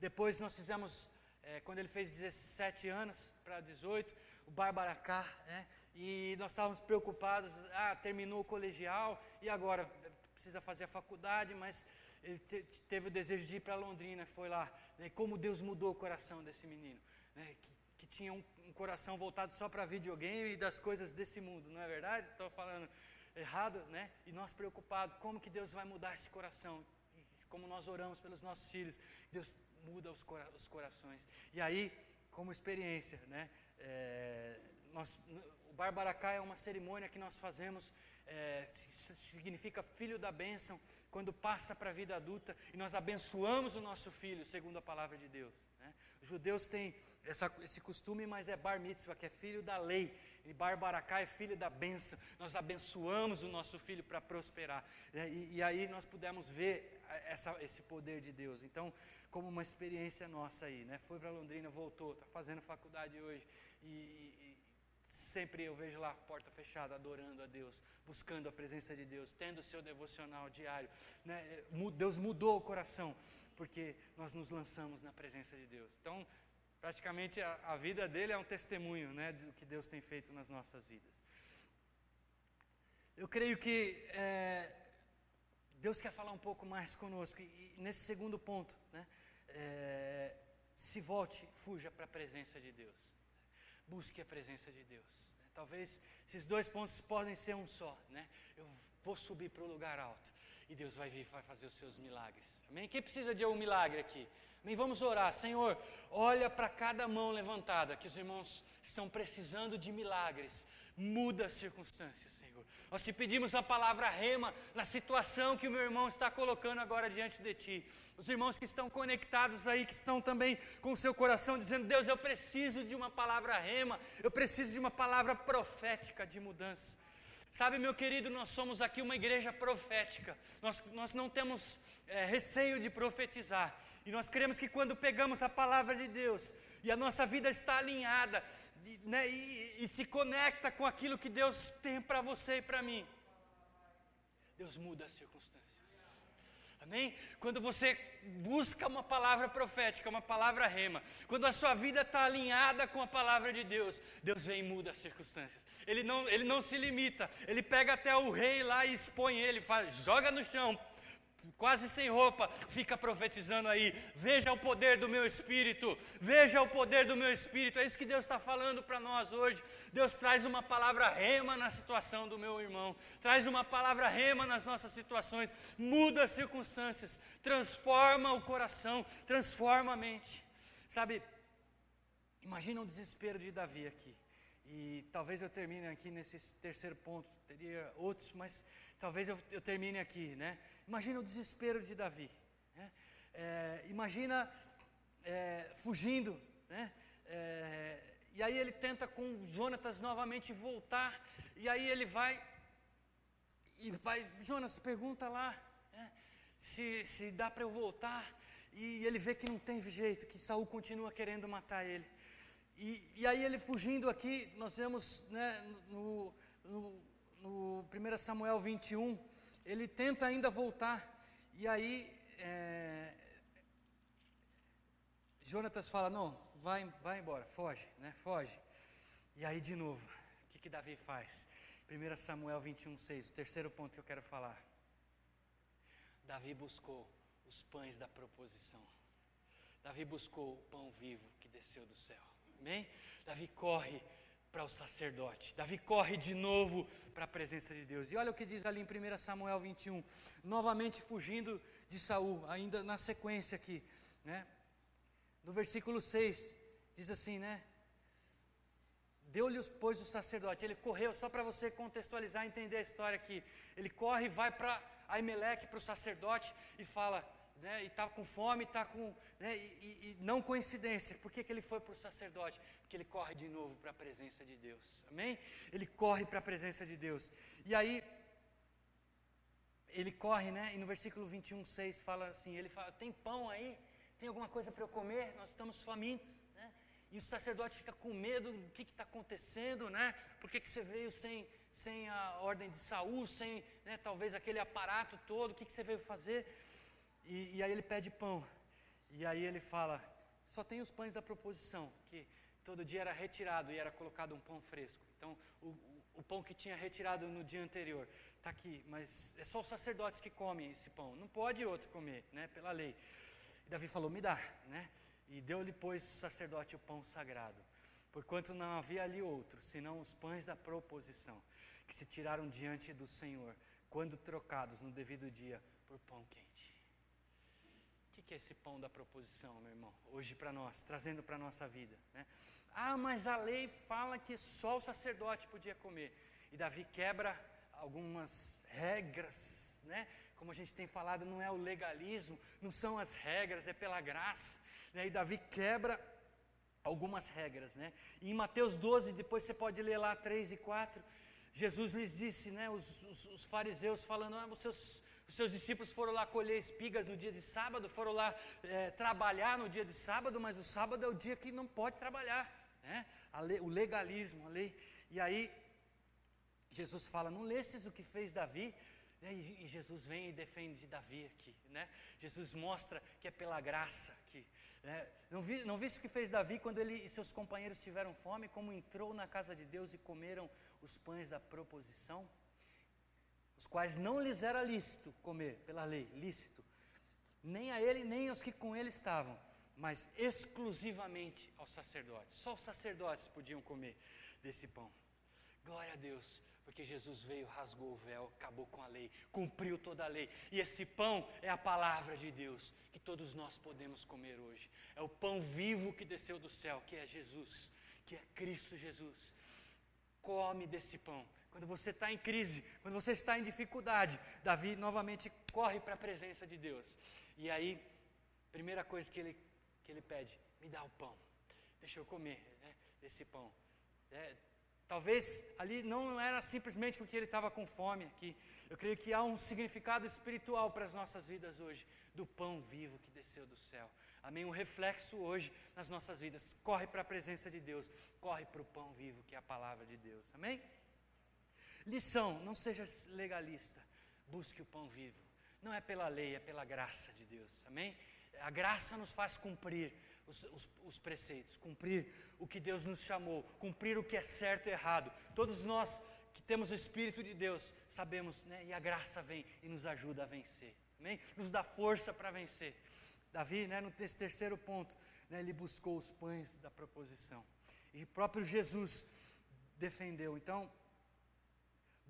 Depois nós fizemos, é, quando ele fez 17 anos para 18, o Barbaracá, né? e nós estávamos preocupados, ah, terminou o colegial, e agora? Precisa fazer a faculdade, mas ele teve o desejo de ir para Londrina, foi lá. Né, como Deus mudou o coração desse menino, né, que, que, tinha um, um, coração voltado só para videogame e das coisas desse mundo, não é verdade? Estou falando errado, né? E nós preocupados, como que Deus vai mudar esse coração? Como nós oramos pelos nossos filhos, Deus muda os, cora os corações. E aí, como experiência, né? É, nós, o Barbaracá é uma cerimônia que nós fazemos, é, significa filho da bênção, quando passa para a vida adulta e nós abençoamos o nosso filho, segundo a palavra de Deus. Né? Os judeus têm essa, esse costume, mas é bar mitzvah, que é filho da lei, e barbaracá é filho da bênção. Nós abençoamos o nosso filho para prosperar. E, e, aí nós pudemos ver essa, esse poder de Deus. Então, como uma experiência nossa aí, né? Foi para Londrina, voltou, está fazendo faculdade hoje. E, e, sempre eu vejo lá, porta fechada, adorando a Deus, buscando a presença de Deus, tendo o seu devocional diário. Né? Deus mudou o coração, porque nós nos lançamos na presença de Deus. Então, praticamente a, a vida dele é um testemunho né, do que Deus tem feito nas nossas vidas. Eu creio que é, Deus quer falar um pouco mais conosco, e, nesse segundo ponto, né, é, se volte, fuja para a presença de Deus. Busque a presença de Deus. Talvez esses dois pontos podem ser um só, né? Eu vou subir para o lugar alto e Deus vai vir vai fazer os seus milagres. Amém? Quem precisa de um milagre aqui? Amém? Vamos orar. Senhor, olha para cada mão levantada que os irmãos estão precisando de milagres. Muda as circunstâncias. Nós te pedimos a palavra rema na situação que o meu irmão está colocando agora diante de ti. Os irmãos que estão conectados aí, que estão também com o seu coração dizendo: Deus, eu preciso de uma palavra rema, eu preciso de uma palavra profética de mudança. Sabe, meu querido, nós somos aqui uma igreja profética. Nós, nós não temos é, receio de profetizar. E nós queremos que quando pegamos a palavra de Deus e a nossa vida está alinhada né, e, e se conecta com aquilo que Deus tem para você e para mim, Deus muda as circunstâncias. Amém? Quando você busca uma palavra profética, uma palavra rema, quando a sua vida está alinhada com a palavra de Deus, Deus vem e muda as circunstâncias. Ele não, ele não se limita, ele pega até o rei lá e expõe ele, fala, joga no chão, quase sem roupa, fica profetizando aí. Veja o poder do meu espírito, veja o poder do meu espírito. É isso que Deus está falando para nós hoje. Deus traz uma palavra rema na situação do meu irmão, traz uma palavra rema nas nossas situações, muda as circunstâncias, transforma o coração, transforma a mente. Sabe, imagina o desespero de Davi aqui. E talvez eu termine aqui nesse terceiro ponto, teria outros, mas talvez eu, eu termine aqui, né? Imagina o desespero de Davi. Né? É, imagina é, fugindo, né? É, e aí ele tenta com Jonatas novamente voltar, e aí ele vai e vai, Jonas pergunta lá, né? se, se dá para eu voltar, e ele vê que não tem jeito, que Saul continua querendo matar ele. E, e aí ele fugindo aqui, nós vemos né, no, no, no 1 Samuel 21, ele tenta ainda voltar, e aí é, Jonatas fala, não, vai, vai embora, foge, né, foge. E aí de novo, o que, que Davi faz? 1 Samuel 21, 6, o terceiro ponto que eu quero falar. Davi buscou os pães da proposição. Davi buscou o pão vivo que desceu do céu. Amém? Davi corre para o sacerdote. Davi corre de novo para a presença de Deus. E olha o que diz ali em 1 Samuel 21, novamente fugindo de Saul, ainda na sequência aqui, né? No versículo 6, diz assim, né? Deu-lhe, pois, o sacerdote. Ele correu, só para você contextualizar e entender a história aqui. Ele corre e vai para Aimeleque, para o sacerdote, e fala: né, e está com fome, está com. Né, e, e, não coincidência, por que, que ele foi para o sacerdote? Porque ele corre de novo para a presença de Deus. Amém? Ele corre para a presença de Deus. E aí, ele corre, né? E no versículo 21, 6 fala assim: ele fala, tem pão aí? Tem alguma coisa para eu comer? Nós estamos famintos. Né? E o sacerdote fica com medo do que está acontecendo, né? Por que, que você veio sem, sem a ordem de saúde, sem né, talvez aquele aparato todo? O que, que você veio fazer? E, e aí ele pede pão. E aí ele fala: só tem os pães da proposição, que todo dia era retirado e era colocado um pão fresco. Então, o, o, o pão que tinha retirado no dia anterior está aqui, mas é só os sacerdotes que comem esse pão. Não pode outro comer, né, pela lei. E Davi falou: me dá, né? E deu-lhe, pois, o sacerdote o pão sagrado. Porquanto não havia ali outro, senão os pães da proposição, que se tiraram diante do Senhor, quando trocados no devido dia por pão quente que é esse pão da proposição, meu irmão? Hoje para nós, trazendo para a nossa vida. Né? Ah, mas a lei fala que só o sacerdote podia comer. E Davi quebra algumas regras, né? Como a gente tem falado, não é o legalismo, não são as regras, é pela graça. Né? E Davi quebra algumas regras, né? E em Mateus 12, depois você pode ler lá 3 e 4, Jesus lhes disse, né? Os, os, os fariseus falando, ah, os seus, os seus discípulos foram lá colher espigas no dia de sábado, foram lá é, trabalhar no dia de sábado, mas o sábado é o dia que não pode trabalhar, né? Lei, o legalismo, a lei. E aí Jesus fala: Não lestes o que fez Davi? E, Jesus vem e defende Davi aqui, né? Jesus mostra que é pela graça que né? não, vi, não viste o que fez Davi quando ele e seus companheiros tiveram fome, como entrou na casa de Deus e comeram os pães da proposição, os quais não lhes era lícito comer pela lei, lícito, nem a ele nem aos que com ele estavam, mas exclusivamente aos sacerdotes. Só os sacerdotes podiam comer desse pão. Glória a Deus. Porque Jesus veio, rasgou o véu, acabou com a lei, cumpriu toda a lei. E esse pão é a palavra de Deus que todos nós podemos comer hoje. É o pão vivo que desceu do céu, que é Jesus, que é Cristo Jesus. Come desse pão. Quando você está em crise, quando você está em dificuldade, Davi novamente corre para a presença de Deus. E aí, primeira coisa que ele, que ele pede: me dá o pão, deixa eu comer né, desse pão. É, Talvez ali não era simplesmente porque ele estava com fome aqui. Eu creio que há um significado espiritual para as nossas vidas hoje, do pão vivo que desceu do céu. Amém? Um reflexo hoje nas nossas vidas. Corre para a presença de Deus, corre para o pão vivo que é a palavra de Deus. Amém? Lição: não seja legalista, busque o pão vivo. Não é pela lei, é pela graça de Deus. Amém? A graça nos faz cumprir os, os, os, preceitos, cumprir o que Deus nos chamou, cumprir o que é certo e errado. Todos nós que temos o Espírito de Deus sabemos, né, e a graça vem e nos ajuda a vencer, amém? Nos dá força para vencer. Davi, né, nesse terceiro ponto, né, ele buscou os pães da proposição. E próprio Jesus defendeu. Então,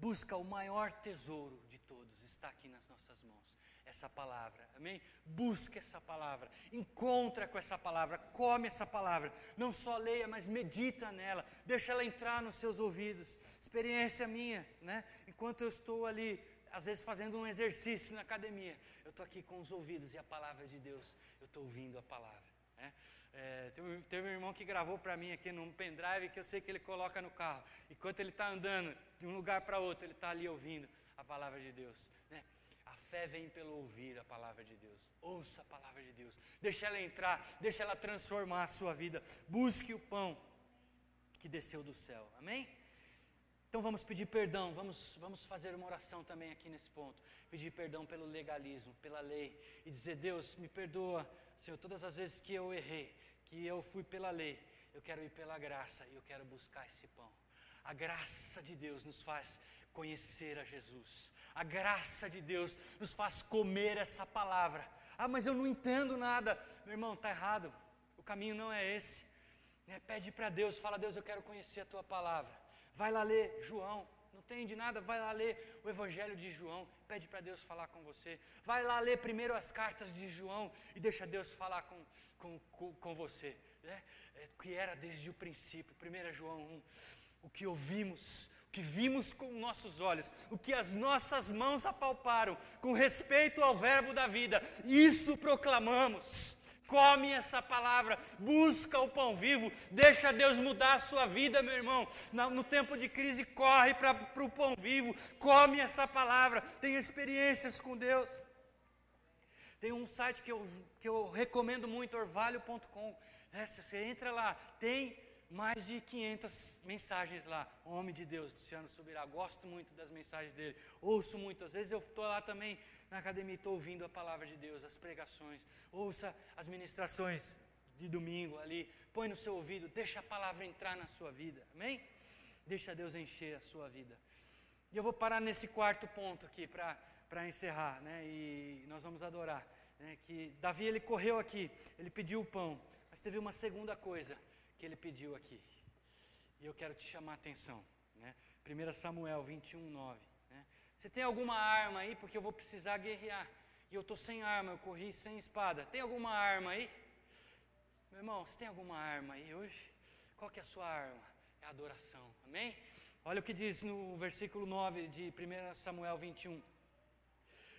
busca o maior tesouro de todos, está aqui nas nossas mãos essa palavra, amém? Busca essa palavra, encontra com essa palavra, come essa palavra, não só leia, mas medita nela, deixa ela entrar nos seus ouvidos. Experiência minha, né? Enquanto eu estou ali, às vezes fazendo um exercício na academia, eu estou aqui com os ouvidos e a palavra de Deus, eu estou ouvindo a palavra. Né? É, teve, um irmão que gravou para mim aqui num pendrive que eu sei que ele coloca no carro. Enquanto ele está andando de um lugar para outro, ele está ali ouvindo a palavra de Deus. Né? fé vem pelo ouvir a palavra de Deus. Ouça a palavra de Deus. Deixa ela entrar, deixa ela transformar a sua vida. Busque o pão que desceu do céu. Amém? Então vamos pedir perdão, vamos, vamos fazer uma oração também aqui nesse ponto. Pedir perdão pelo legalismo, pela lei. E dizer, Deus, me perdoa, Senhor, todas as vezes que eu errei, que eu fui pela lei, eu quero ir pela graça e eu quero buscar esse pão. A graça de Deus nos faz conhecer a Jesus. A graça de Deus nos faz comer essa palavra. Ah, mas eu não entendo nada. Meu irmão, está errado. O caminho não é esse. Né? Pede para Deus, fala, Deus, eu quero conhecer a tua palavra. Vai lá ler João. Não entende nada, vai lá ler o Evangelho de João. Pede para Deus falar com você. Vai lá ler primeiro as cartas de João e deixa Deus falar com, com, com, com você. Né? É, que era desde o princípio. 1 João 1. O que ouvimos que vimos com nossos olhos, o que as nossas mãos apalparam, com respeito ao Verbo da vida, isso proclamamos. Come essa palavra, busca o pão vivo, deixa Deus mudar a sua vida, meu irmão. No tempo de crise, corre para o pão vivo, come essa palavra, tem experiências com Deus. Tem um site que eu, que eu recomendo muito, orvalho.com. É, você entra lá, tem mais de 500 mensagens lá. Homem de Deus, Luciano Subirá. Gosto muito das mensagens dele. Ouço muito. Às vezes eu estou lá também na academia, estou ouvindo a palavra de Deus, as pregações. Ouça as ministrações de domingo ali. Põe no seu ouvido. Deixa a palavra entrar na sua vida. Amém? Deixa Deus encher a sua vida. E eu vou parar nesse quarto ponto aqui para encerrar. Né? E nós vamos adorar. Né? Que Davi ele correu aqui, ele pediu o pão. Mas teve uma segunda coisa que ele pediu aqui. E eu quero te chamar a atenção. Né? 1 Samuel 21, 9. Né? Você tem alguma arma aí? Porque eu vou precisar guerrear. E eu estou sem arma, eu corri sem espada. Tem alguma arma aí? Meu irmão, você tem alguma arma aí hoje? Qual que é a sua arma? É a adoração. Amém? Olha o que diz no versículo 9 de 1 Samuel 21.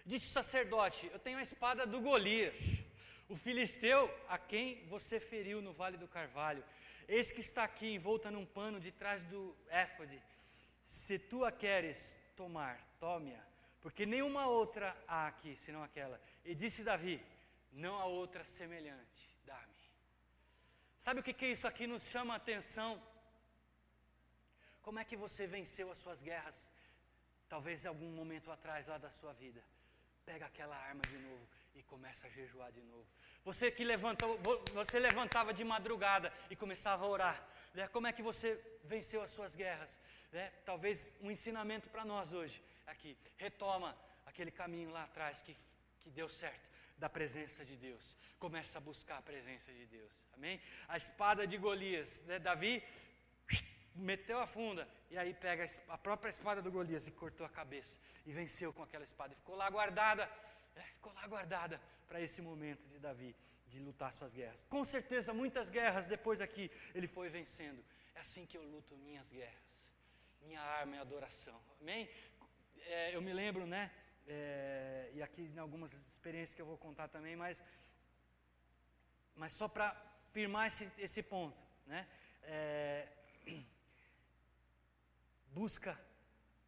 Disse o sacerdote: Eu tenho a espada do Golias, o filisteu a quem você feriu no vale do Carvalho. Eis que está aqui envolta num pano de trás do éfode. Se tu a queres tomar, tome-a, porque nenhuma outra há aqui senão aquela. E disse Davi: Não há outra semelhante, dá-me. Sabe o que, que isso aqui nos chama a atenção? Como é que você venceu as suas guerras? Talvez algum momento atrás lá da sua vida. Pega aquela arma de novo e começa a jejuar de novo. Você que levantou, você levantava de madrugada e começava a orar. Né? Como é que você venceu as suas guerras? Né? Talvez um ensinamento para nós hoje aqui. Retoma aquele caminho lá atrás que, que deu certo da presença de Deus. Começa a buscar a presença de Deus. Amém? A espada de Golias, né? Davi meteu a funda e aí pega a própria espada do Golias e cortou a cabeça e venceu com aquela espada. E ficou lá guardada, é, ficou lá guardada para esse momento de Davi de lutar suas guerras. Com certeza, muitas guerras depois aqui ele foi vencendo. É assim que eu luto minhas guerras. Minha arma é adoração. Amém? É, eu me lembro, né? É, e aqui em algumas experiências que eu vou contar também, mas, mas só para firmar esse, esse ponto, né? É, busca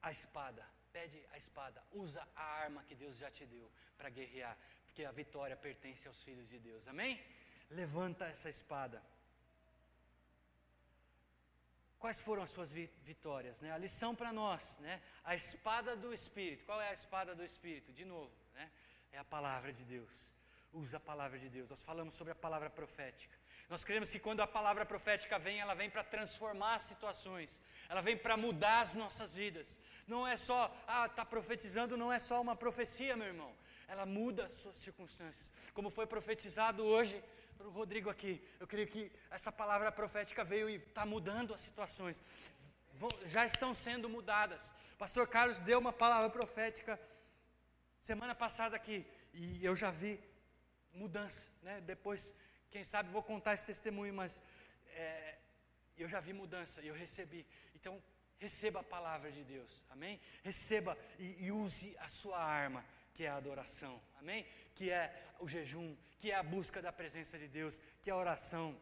a espada, pede a espada, usa a arma que Deus já te deu para guerrear, porque a vitória pertence aos filhos de Deus, amém? Levanta essa espada. Quais foram as suas vitórias? Né? A lição para nós, né? a espada do Espírito. Qual é a espada do Espírito? De novo, né? é a palavra de Deus. Usa a palavra de Deus. Nós falamos sobre a palavra profética. Nós cremos que quando a palavra profética vem, ela vem para transformar situações, ela vem para mudar as nossas vidas. Não é só, ah, está profetizando, não é só uma profecia, meu irmão. Ela muda as suas circunstâncias. Como foi profetizado hoje o Rodrigo aqui, eu creio que essa palavra profética veio e está mudando as situações. Já estão sendo mudadas. Pastor Carlos deu uma palavra profética semana passada aqui e eu já vi mudança, né? Depois quem sabe vou contar esse testemunho, mas é, eu já vi mudança e eu recebi. Então, receba a palavra de Deus, amém? Receba e, e use a sua arma, que é a adoração, amém? Que é o jejum, que é a busca da presença de Deus, que é a oração.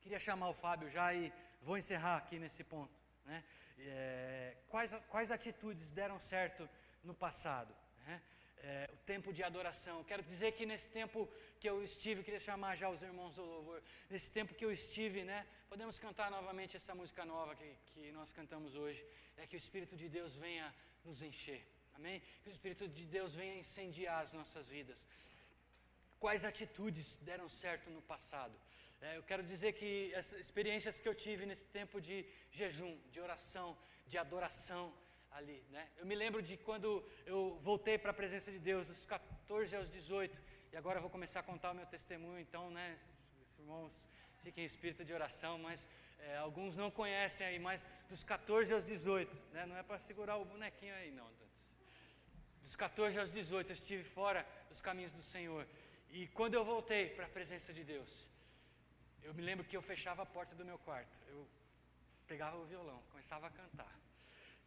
Queria chamar o Fábio já e vou encerrar aqui nesse ponto. Né? É, quais, quais atitudes deram certo no passado? Né? é, o tempo de adoração. Quero dizer que nesse tempo que eu estive, queria chamar já os irmãos do louvor, nesse tempo que eu estive, né, podemos cantar novamente essa música nova que, que nós cantamos hoje, é que o Espírito de Deus venha nos encher, amém? Que o Espírito de Deus venha incendiar as nossas vidas. Quais atitudes deram certo no passado? É, eu quero dizer que as experiências que eu tive nesse tempo de jejum, de oração, de adoração, ali, né? Eu me lembro de quando eu voltei para a presença de Deus, dos 14 aos 18, e agora eu vou começar a contar o meu testemunho, então, né? Os irmãos fiquem em espírito de oração, mas é, alguns não conhecem aí, mas dos 14 aos 18, né? Não é para segurar o bonequinho aí, não. Dos 14 aos 18 eu estive fora dos caminhos do Senhor. E quando eu voltei para a presença de Deus, eu me lembro que eu fechava a porta do meu quarto, eu pegava o violão, começava a cantar.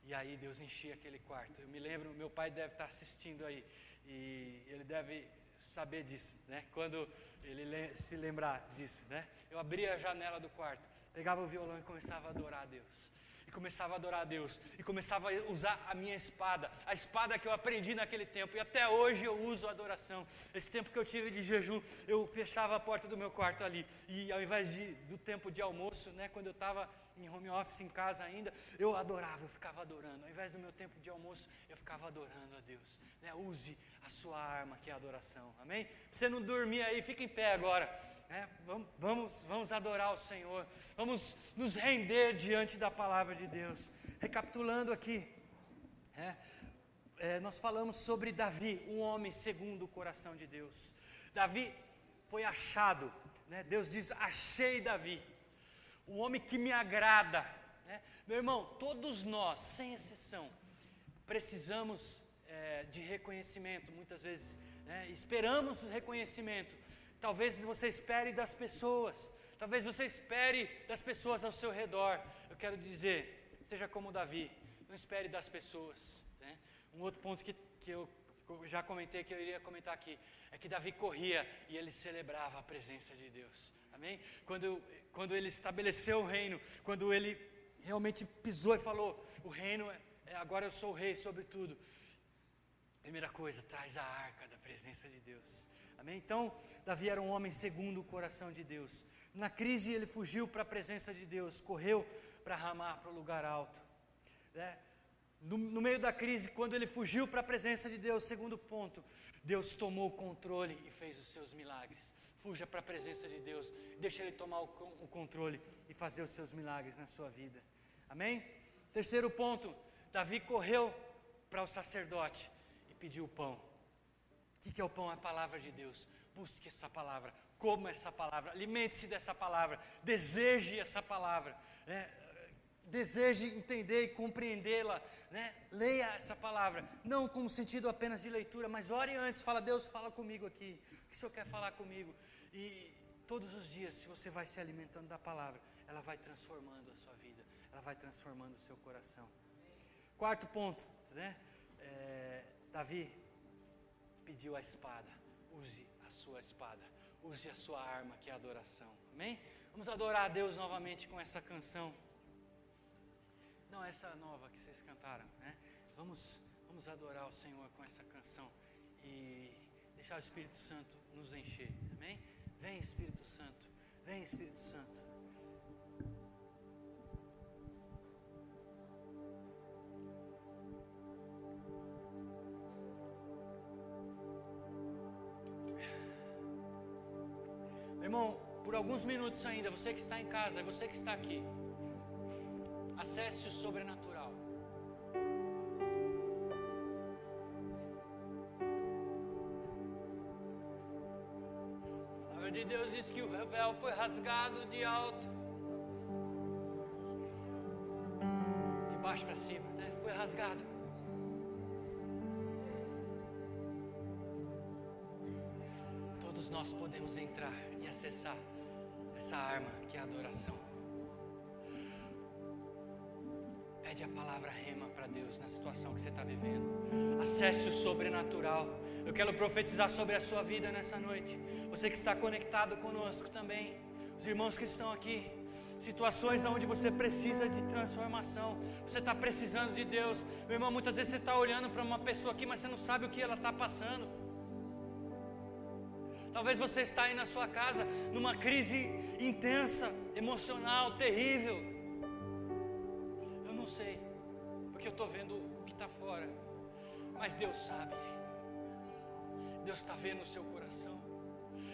E aí Deus enchia aquele quarto. Eu me lembro, meu pai deve estar assistindo aí e ele deve saber disso, né? Quando ele se lembrar disso, né? Eu abria a janela do quarto, pegava o violão e começava a adorar a Deus e começava a adorar a Deus, e começava a usar a minha espada, a espada que eu aprendi naquele tempo, e até hoje eu uso a adoração. Esse tempo que eu tive de jejum, eu fechava a porta do meu quarto ali, e ao invés de, do tempo de almoço, né, quando eu estava em home office em casa ainda, eu adorava, eu ficava adorando. Ao invés do meu tempo de almoço, eu ficava adorando a Deus. Né? Use a sua arma, que é a adoração. Amém? Pra você não dormir aí, fica em pé agora. É, vamos, vamos, adorar o Senhor, vamos nos render diante da palavra de Deus. Recapitulando aqui, é, é, nós falamos sobre Davi, um homem segundo o coração de Deus. Davi foi achado, né? Deus diz: Achei Davi, um homem que me agrada. Né? Meu irmão, todos nós, sem exceção, precisamos é, de reconhecimento, muitas vezes, né? esperamos reconhecimento Talvez você espere das pessoas, Talvez você espere das pessoas ao seu redor. Eu quero dizer, seja como Davi, não espere das pessoas. Né? Um outro ponto que, que eu já comentei, que eu iria comentar aqui, é que Davi corria e ele celebrava a presença de Deus. Amém? Quando, quando ele estabeleceu o reino, quando ele realmente pisou e falou: O reino, é, é agora eu sou o rei sobre tudo. Primeira coisa, traz a arca da presença de Deus. Amém? Então, Davi era um homem segundo o coração de Deus. Na crise, ele fugiu para a presença de Deus, correu para ramar para o lugar alto. Né? No, no, meio da crise, quando ele fugiu para a presença de Deus, segundo ponto, Deus tomou o controle e fez os seus milagres. Fuja para a presença de Deus, deixa Ele tomar o, o controle e fazer os seus milagres na sua vida. Amém? Terceiro ponto, Davi correu para o sacerdote pediu o pão. Que, que é o pão? É a palavra de Deus. Busque essa palavra, coma essa palavra, alimente-se dessa palavra, deseje essa palavra, né? deseje entender e compreendê-la, né? leia essa palavra, não como sentido apenas de leitura, mas ore antes, fala, Deus, fala comigo aqui, o que o Senhor quer falar comigo? E todos os dias, se você vai se alimentando da palavra, ela vai transformando a sua vida, ela vai transformando o seu coração. Quarto ponto, né? É, Davi pediu a espada. Use a sua espada. Use a sua arma, que é a adoração. Amém? Vamos adorar a Deus novamente com essa canção. Não, essa nova que vocês cantaram, né? Vamos, vamos adorar o Senhor com essa canção e deixar o Espírito Santo nos encher. Amém? Vem Espírito Santo. Vem Espírito Santo. Irmão, por alguns minutos ainda, você que está em casa, você que está aqui, acesse o sobrenatural. A palavra de Deus diz que o véu foi rasgado de alto, de baixo para cima, né? Foi rasgado. Todos nós podemos entrar acessar essa arma que é a adoração. Pede a palavra rema para Deus na situação que você está vivendo. Acesse o sobrenatural. Eu quero profetizar sobre a sua vida nessa noite. Você que está conectado conosco também. Os irmãos que estão aqui. Situações onde você precisa de transformação. Você está precisando de Deus. Meu irmão, muitas vezes você está olhando para uma pessoa aqui, mas você não sabe o que ela está passando. Talvez você está aí na sua casa numa crise intensa, emocional, terrível. Eu não sei, porque eu estou vendo o que está fora. Mas Deus sabe. Deus está vendo o seu coração.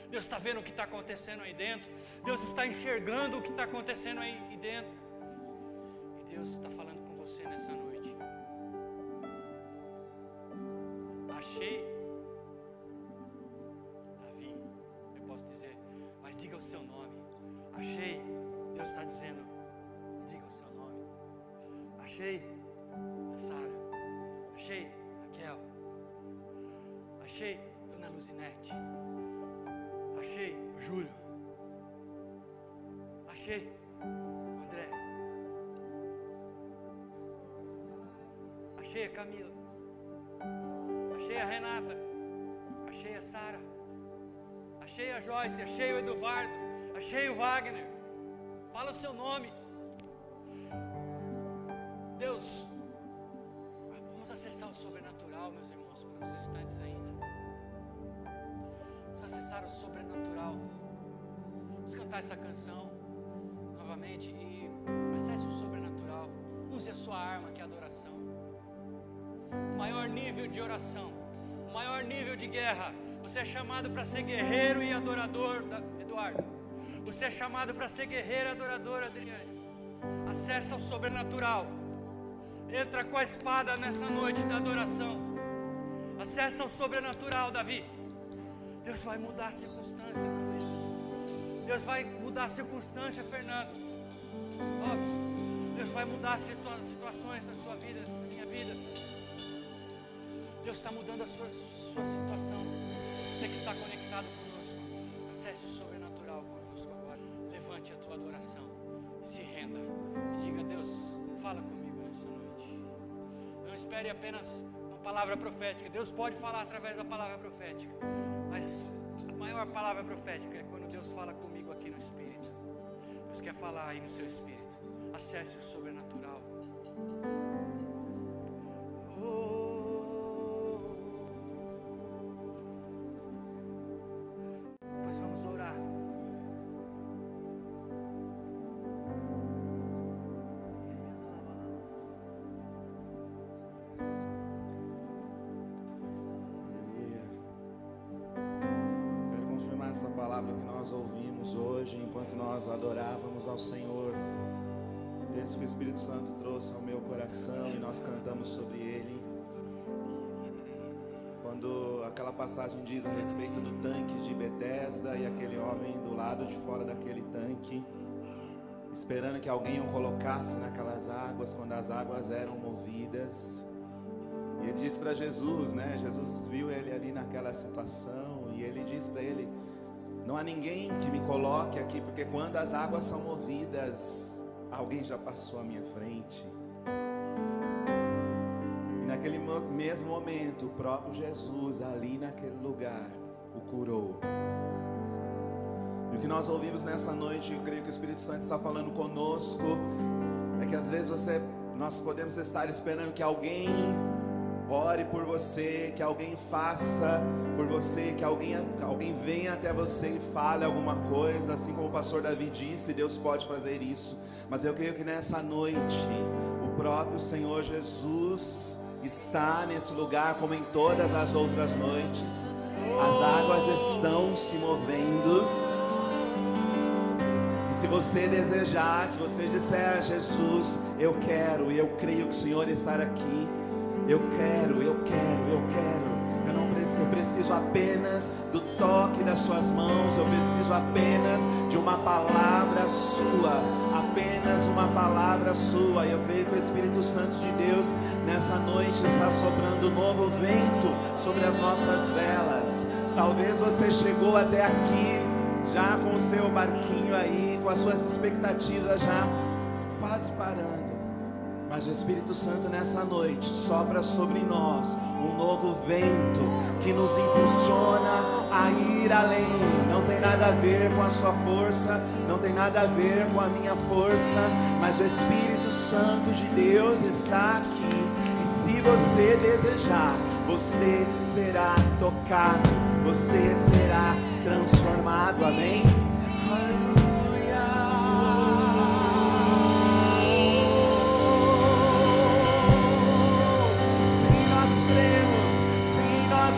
Deus está vendo o que está acontecendo aí dentro. Deus está enxergando o que está acontecendo aí dentro. E Deus está falando com você nessa noite. Achei Achei Dona Luzinete. Achei o Júlio. Achei André. Achei a Camila. Achei a Renata. Achei a Sara. Achei a Joyce. Achei o Eduardo. Achei o Wagner. Fala o seu nome. Deus, vamos acessar o sobrenatural, meus irmãos, por uns instantes ainda. O sobrenatural. Vamos cantar essa canção novamente e acesse o sobrenatural. Use a sua arma, que é adoração. O maior nível de oração, o maior nível de guerra. Você é chamado para ser guerreiro e adorador, Eduardo. Você é chamado para ser guerreiro e adorador, Adriane. Acessa o sobrenatural. Entra com a espada nessa noite da adoração. Acessa o sobrenatural, Davi. Deus vai mudar a circunstância. Deus vai mudar a circunstância, Fernando. Deus vai mudar situa situações na sua vida, na minha vida. Deus está mudando a sua, sua situação. Você que está conectado conosco, acesse o sobrenatural conosco tua adoração. Se renda e diga: Deus, fala comigo nessa noite. Não espere apenas uma palavra profética. Deus pode falar através da palavra profética, mas a maior palavra profética é quando Deus fala comigo aqui no Espírito. Deus quer falar aí no seu Espírito. Acesse o sobrenatural. Essa palavra que nós ouvimos hoje, enquanto nós adorávamos ao Senhor. Texto que o Espírito Santo trouxe ao meu coração e nós cantamos sobre ele. Quando aquela passagem diz a respeito do tanque de Betesda e aquele homem do lado de fora daquele tanque, esperando que alguém o colocasse naquelas águas, quando as águas eram movidas. E ele disse para Jesus, né? Jesus viu ele ali naquela situação e ele disse para ele: Não há ninguém que me coloque aqui, porque quando as águas são movidas, alguém já passou à minha frente. E naquele mo- mesmo momento, o próprio Jesus, ali naquele lugar, o curou. E o que nós ouvimos nessa noite, eu creio que o Espírito Santo está falando conosco, é que às vezes você, nós podemos estar esperando que alguém ore por você, que alguém faça por você, que alguém, alguém venha até você e fale alguma coisa, assim como o pastor Davi disse, Deus pode fazer isso. Mas eu creio que nessa noite, o próprio Senhor Jesus está nesse lugar, como em todas as outras noites. As águas estão se movendo. E se você desejar, se você disser a Jesus, eu quero, eu creio que o Senhor está aqui. Eu quero, eu quero, eu quero. Eu não preciso, eu preciso apenas do toque das suas mãos. Eu preciso apenas de uma palavra sua, apenas uma palavra sua. E eu creio que o Espírito Santo de Deus nessa noite está soprando um novo vento sobre as nossas velas. Talvez você chegou até aqui já com o seu barquinho aí, com as suas expectativas já quase parando. Mas o Espírito Santo nessa noite sopra sobre nós um novo vento que nos impulsiona a ir além. Não tem nada a ver com a sua força, não tem nada a ver com a minha força, mas o Espírito Santo de Deus está aqui. E se você desejar, você será tocado, você será transformado. Amém?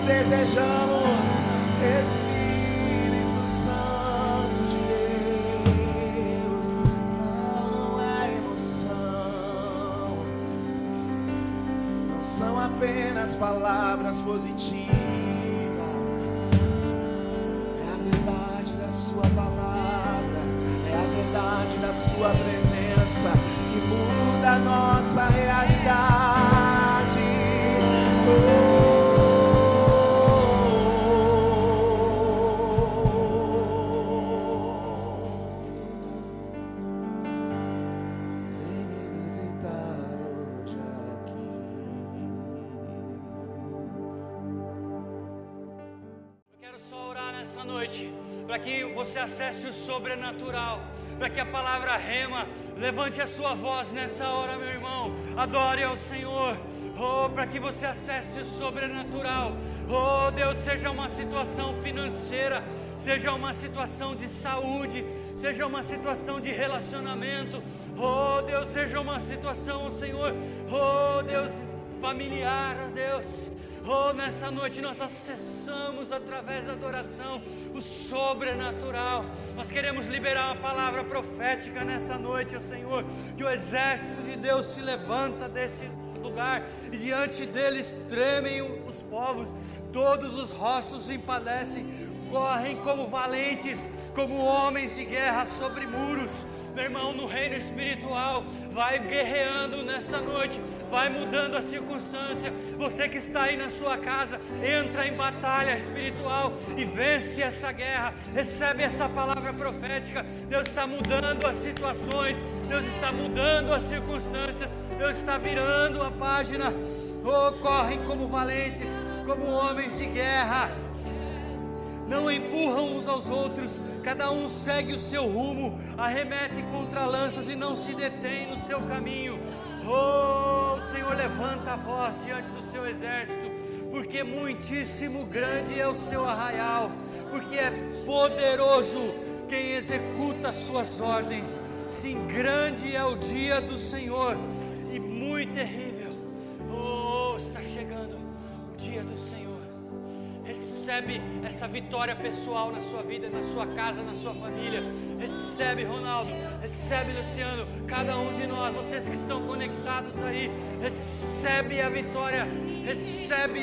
Desejamos. Espírito Santo de Deus, não, não é emoção, não são apenas palavras positivas, para que a palavra rema levante a sua voz nessa hora, meu irmão. Adore ao Senhor, oh, para que você acesse o sobrenatural. Oh, Deus, seja uma situação financeira, seja uma situação de saúde, seja uma situação de relacionamento. Oh, Deus, seja uma situação, Senhor, oh, Deus, familiar, Deus. Oh, nessa noite nós acessamos através da adoração o sobrenatural. Nós queremos liberar uma palavra profética nessa noite, ó Senhor, que o exército de Deus se levanta desse lugar e diante deles tremem os povos, todos os rostos empadecem, correm como valentes, como homens de guerra sobre muros. Meu irmão, no reino espiritual. Vai guerreando nessa noite, vai mudando a circunstância. Você que está aí na sua casa, entra em batalha espiritual e vence essa guerra. Recebe essa palavra profética. Deus está mudando as situações, Deus está mudando as circunstâncias, Deus está virando a página. Oh, correm como valentes, como homens de guerra não empurram uns aos outros, cada um segue o seu rumo, arremete contra lanças e não se detém no seu caminho. Oh, Senhor, levanta a voz diante do seu exército, porque muitíssimo grande é o seu arraial, porque é poderoso quem executa as suas ordens. Sim, grande é o dia do Senhor e muito terrível. Recebe essa vitória pessoal na sua vida, na sua casa, na sua família. Recebe, Ronaldo. Recebe, Luciano. Cada um de nós, vocês que estão conectados aí, recebe a vitória. Recebe,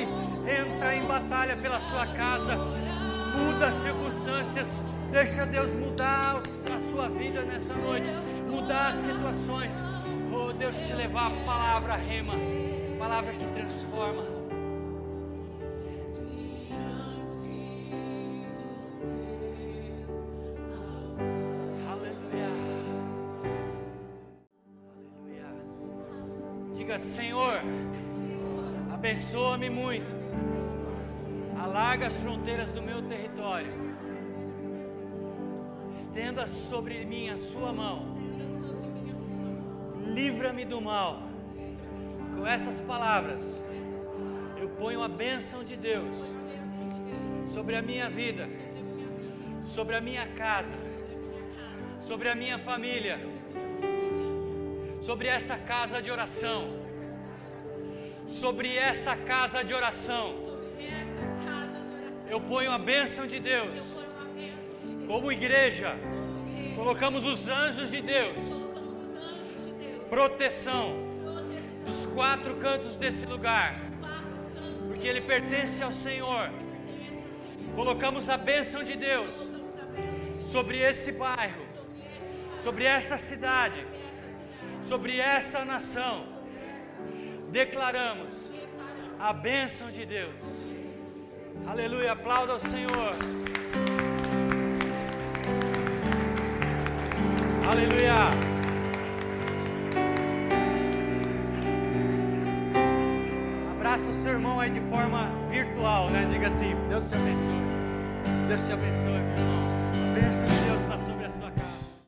entra em batalha pela sua casa. Muda as circunstâncias. Deixa Deus mudar a sua vida nessa noite. Mudar as situações. Oh, Deus te levar a palavra rema. Palavra que transforma abençoa-me muito, alarga as fronteiras do meu território, estenda sobre mim a sua mão, livra-me do mal. Com essas palavras, eu ponho a bênção de Deus sobre a minha vida, sobre a minha casa, sobre a minha família, sobre essa casa de oração sobre essa casa de oração. Eu ponho a bênção de Deus. Como igreja, colocamos os anjos de Deus. Proteção dos quatro cantos desse lugar. Porque ele pertence ao Senhor. Colocamos a bênção de Deus sobre esse bairro, sobre essa cidade, sobre essa nação declaramos a bênção de Deus. Aleluia, aplauda ao Senhor. Aleluia. Abraça o seu irmão aí de forma virtual, né? Diga assim: Deus te abençoe. Deus te abençoe, meu irmão. A bênção de Deus está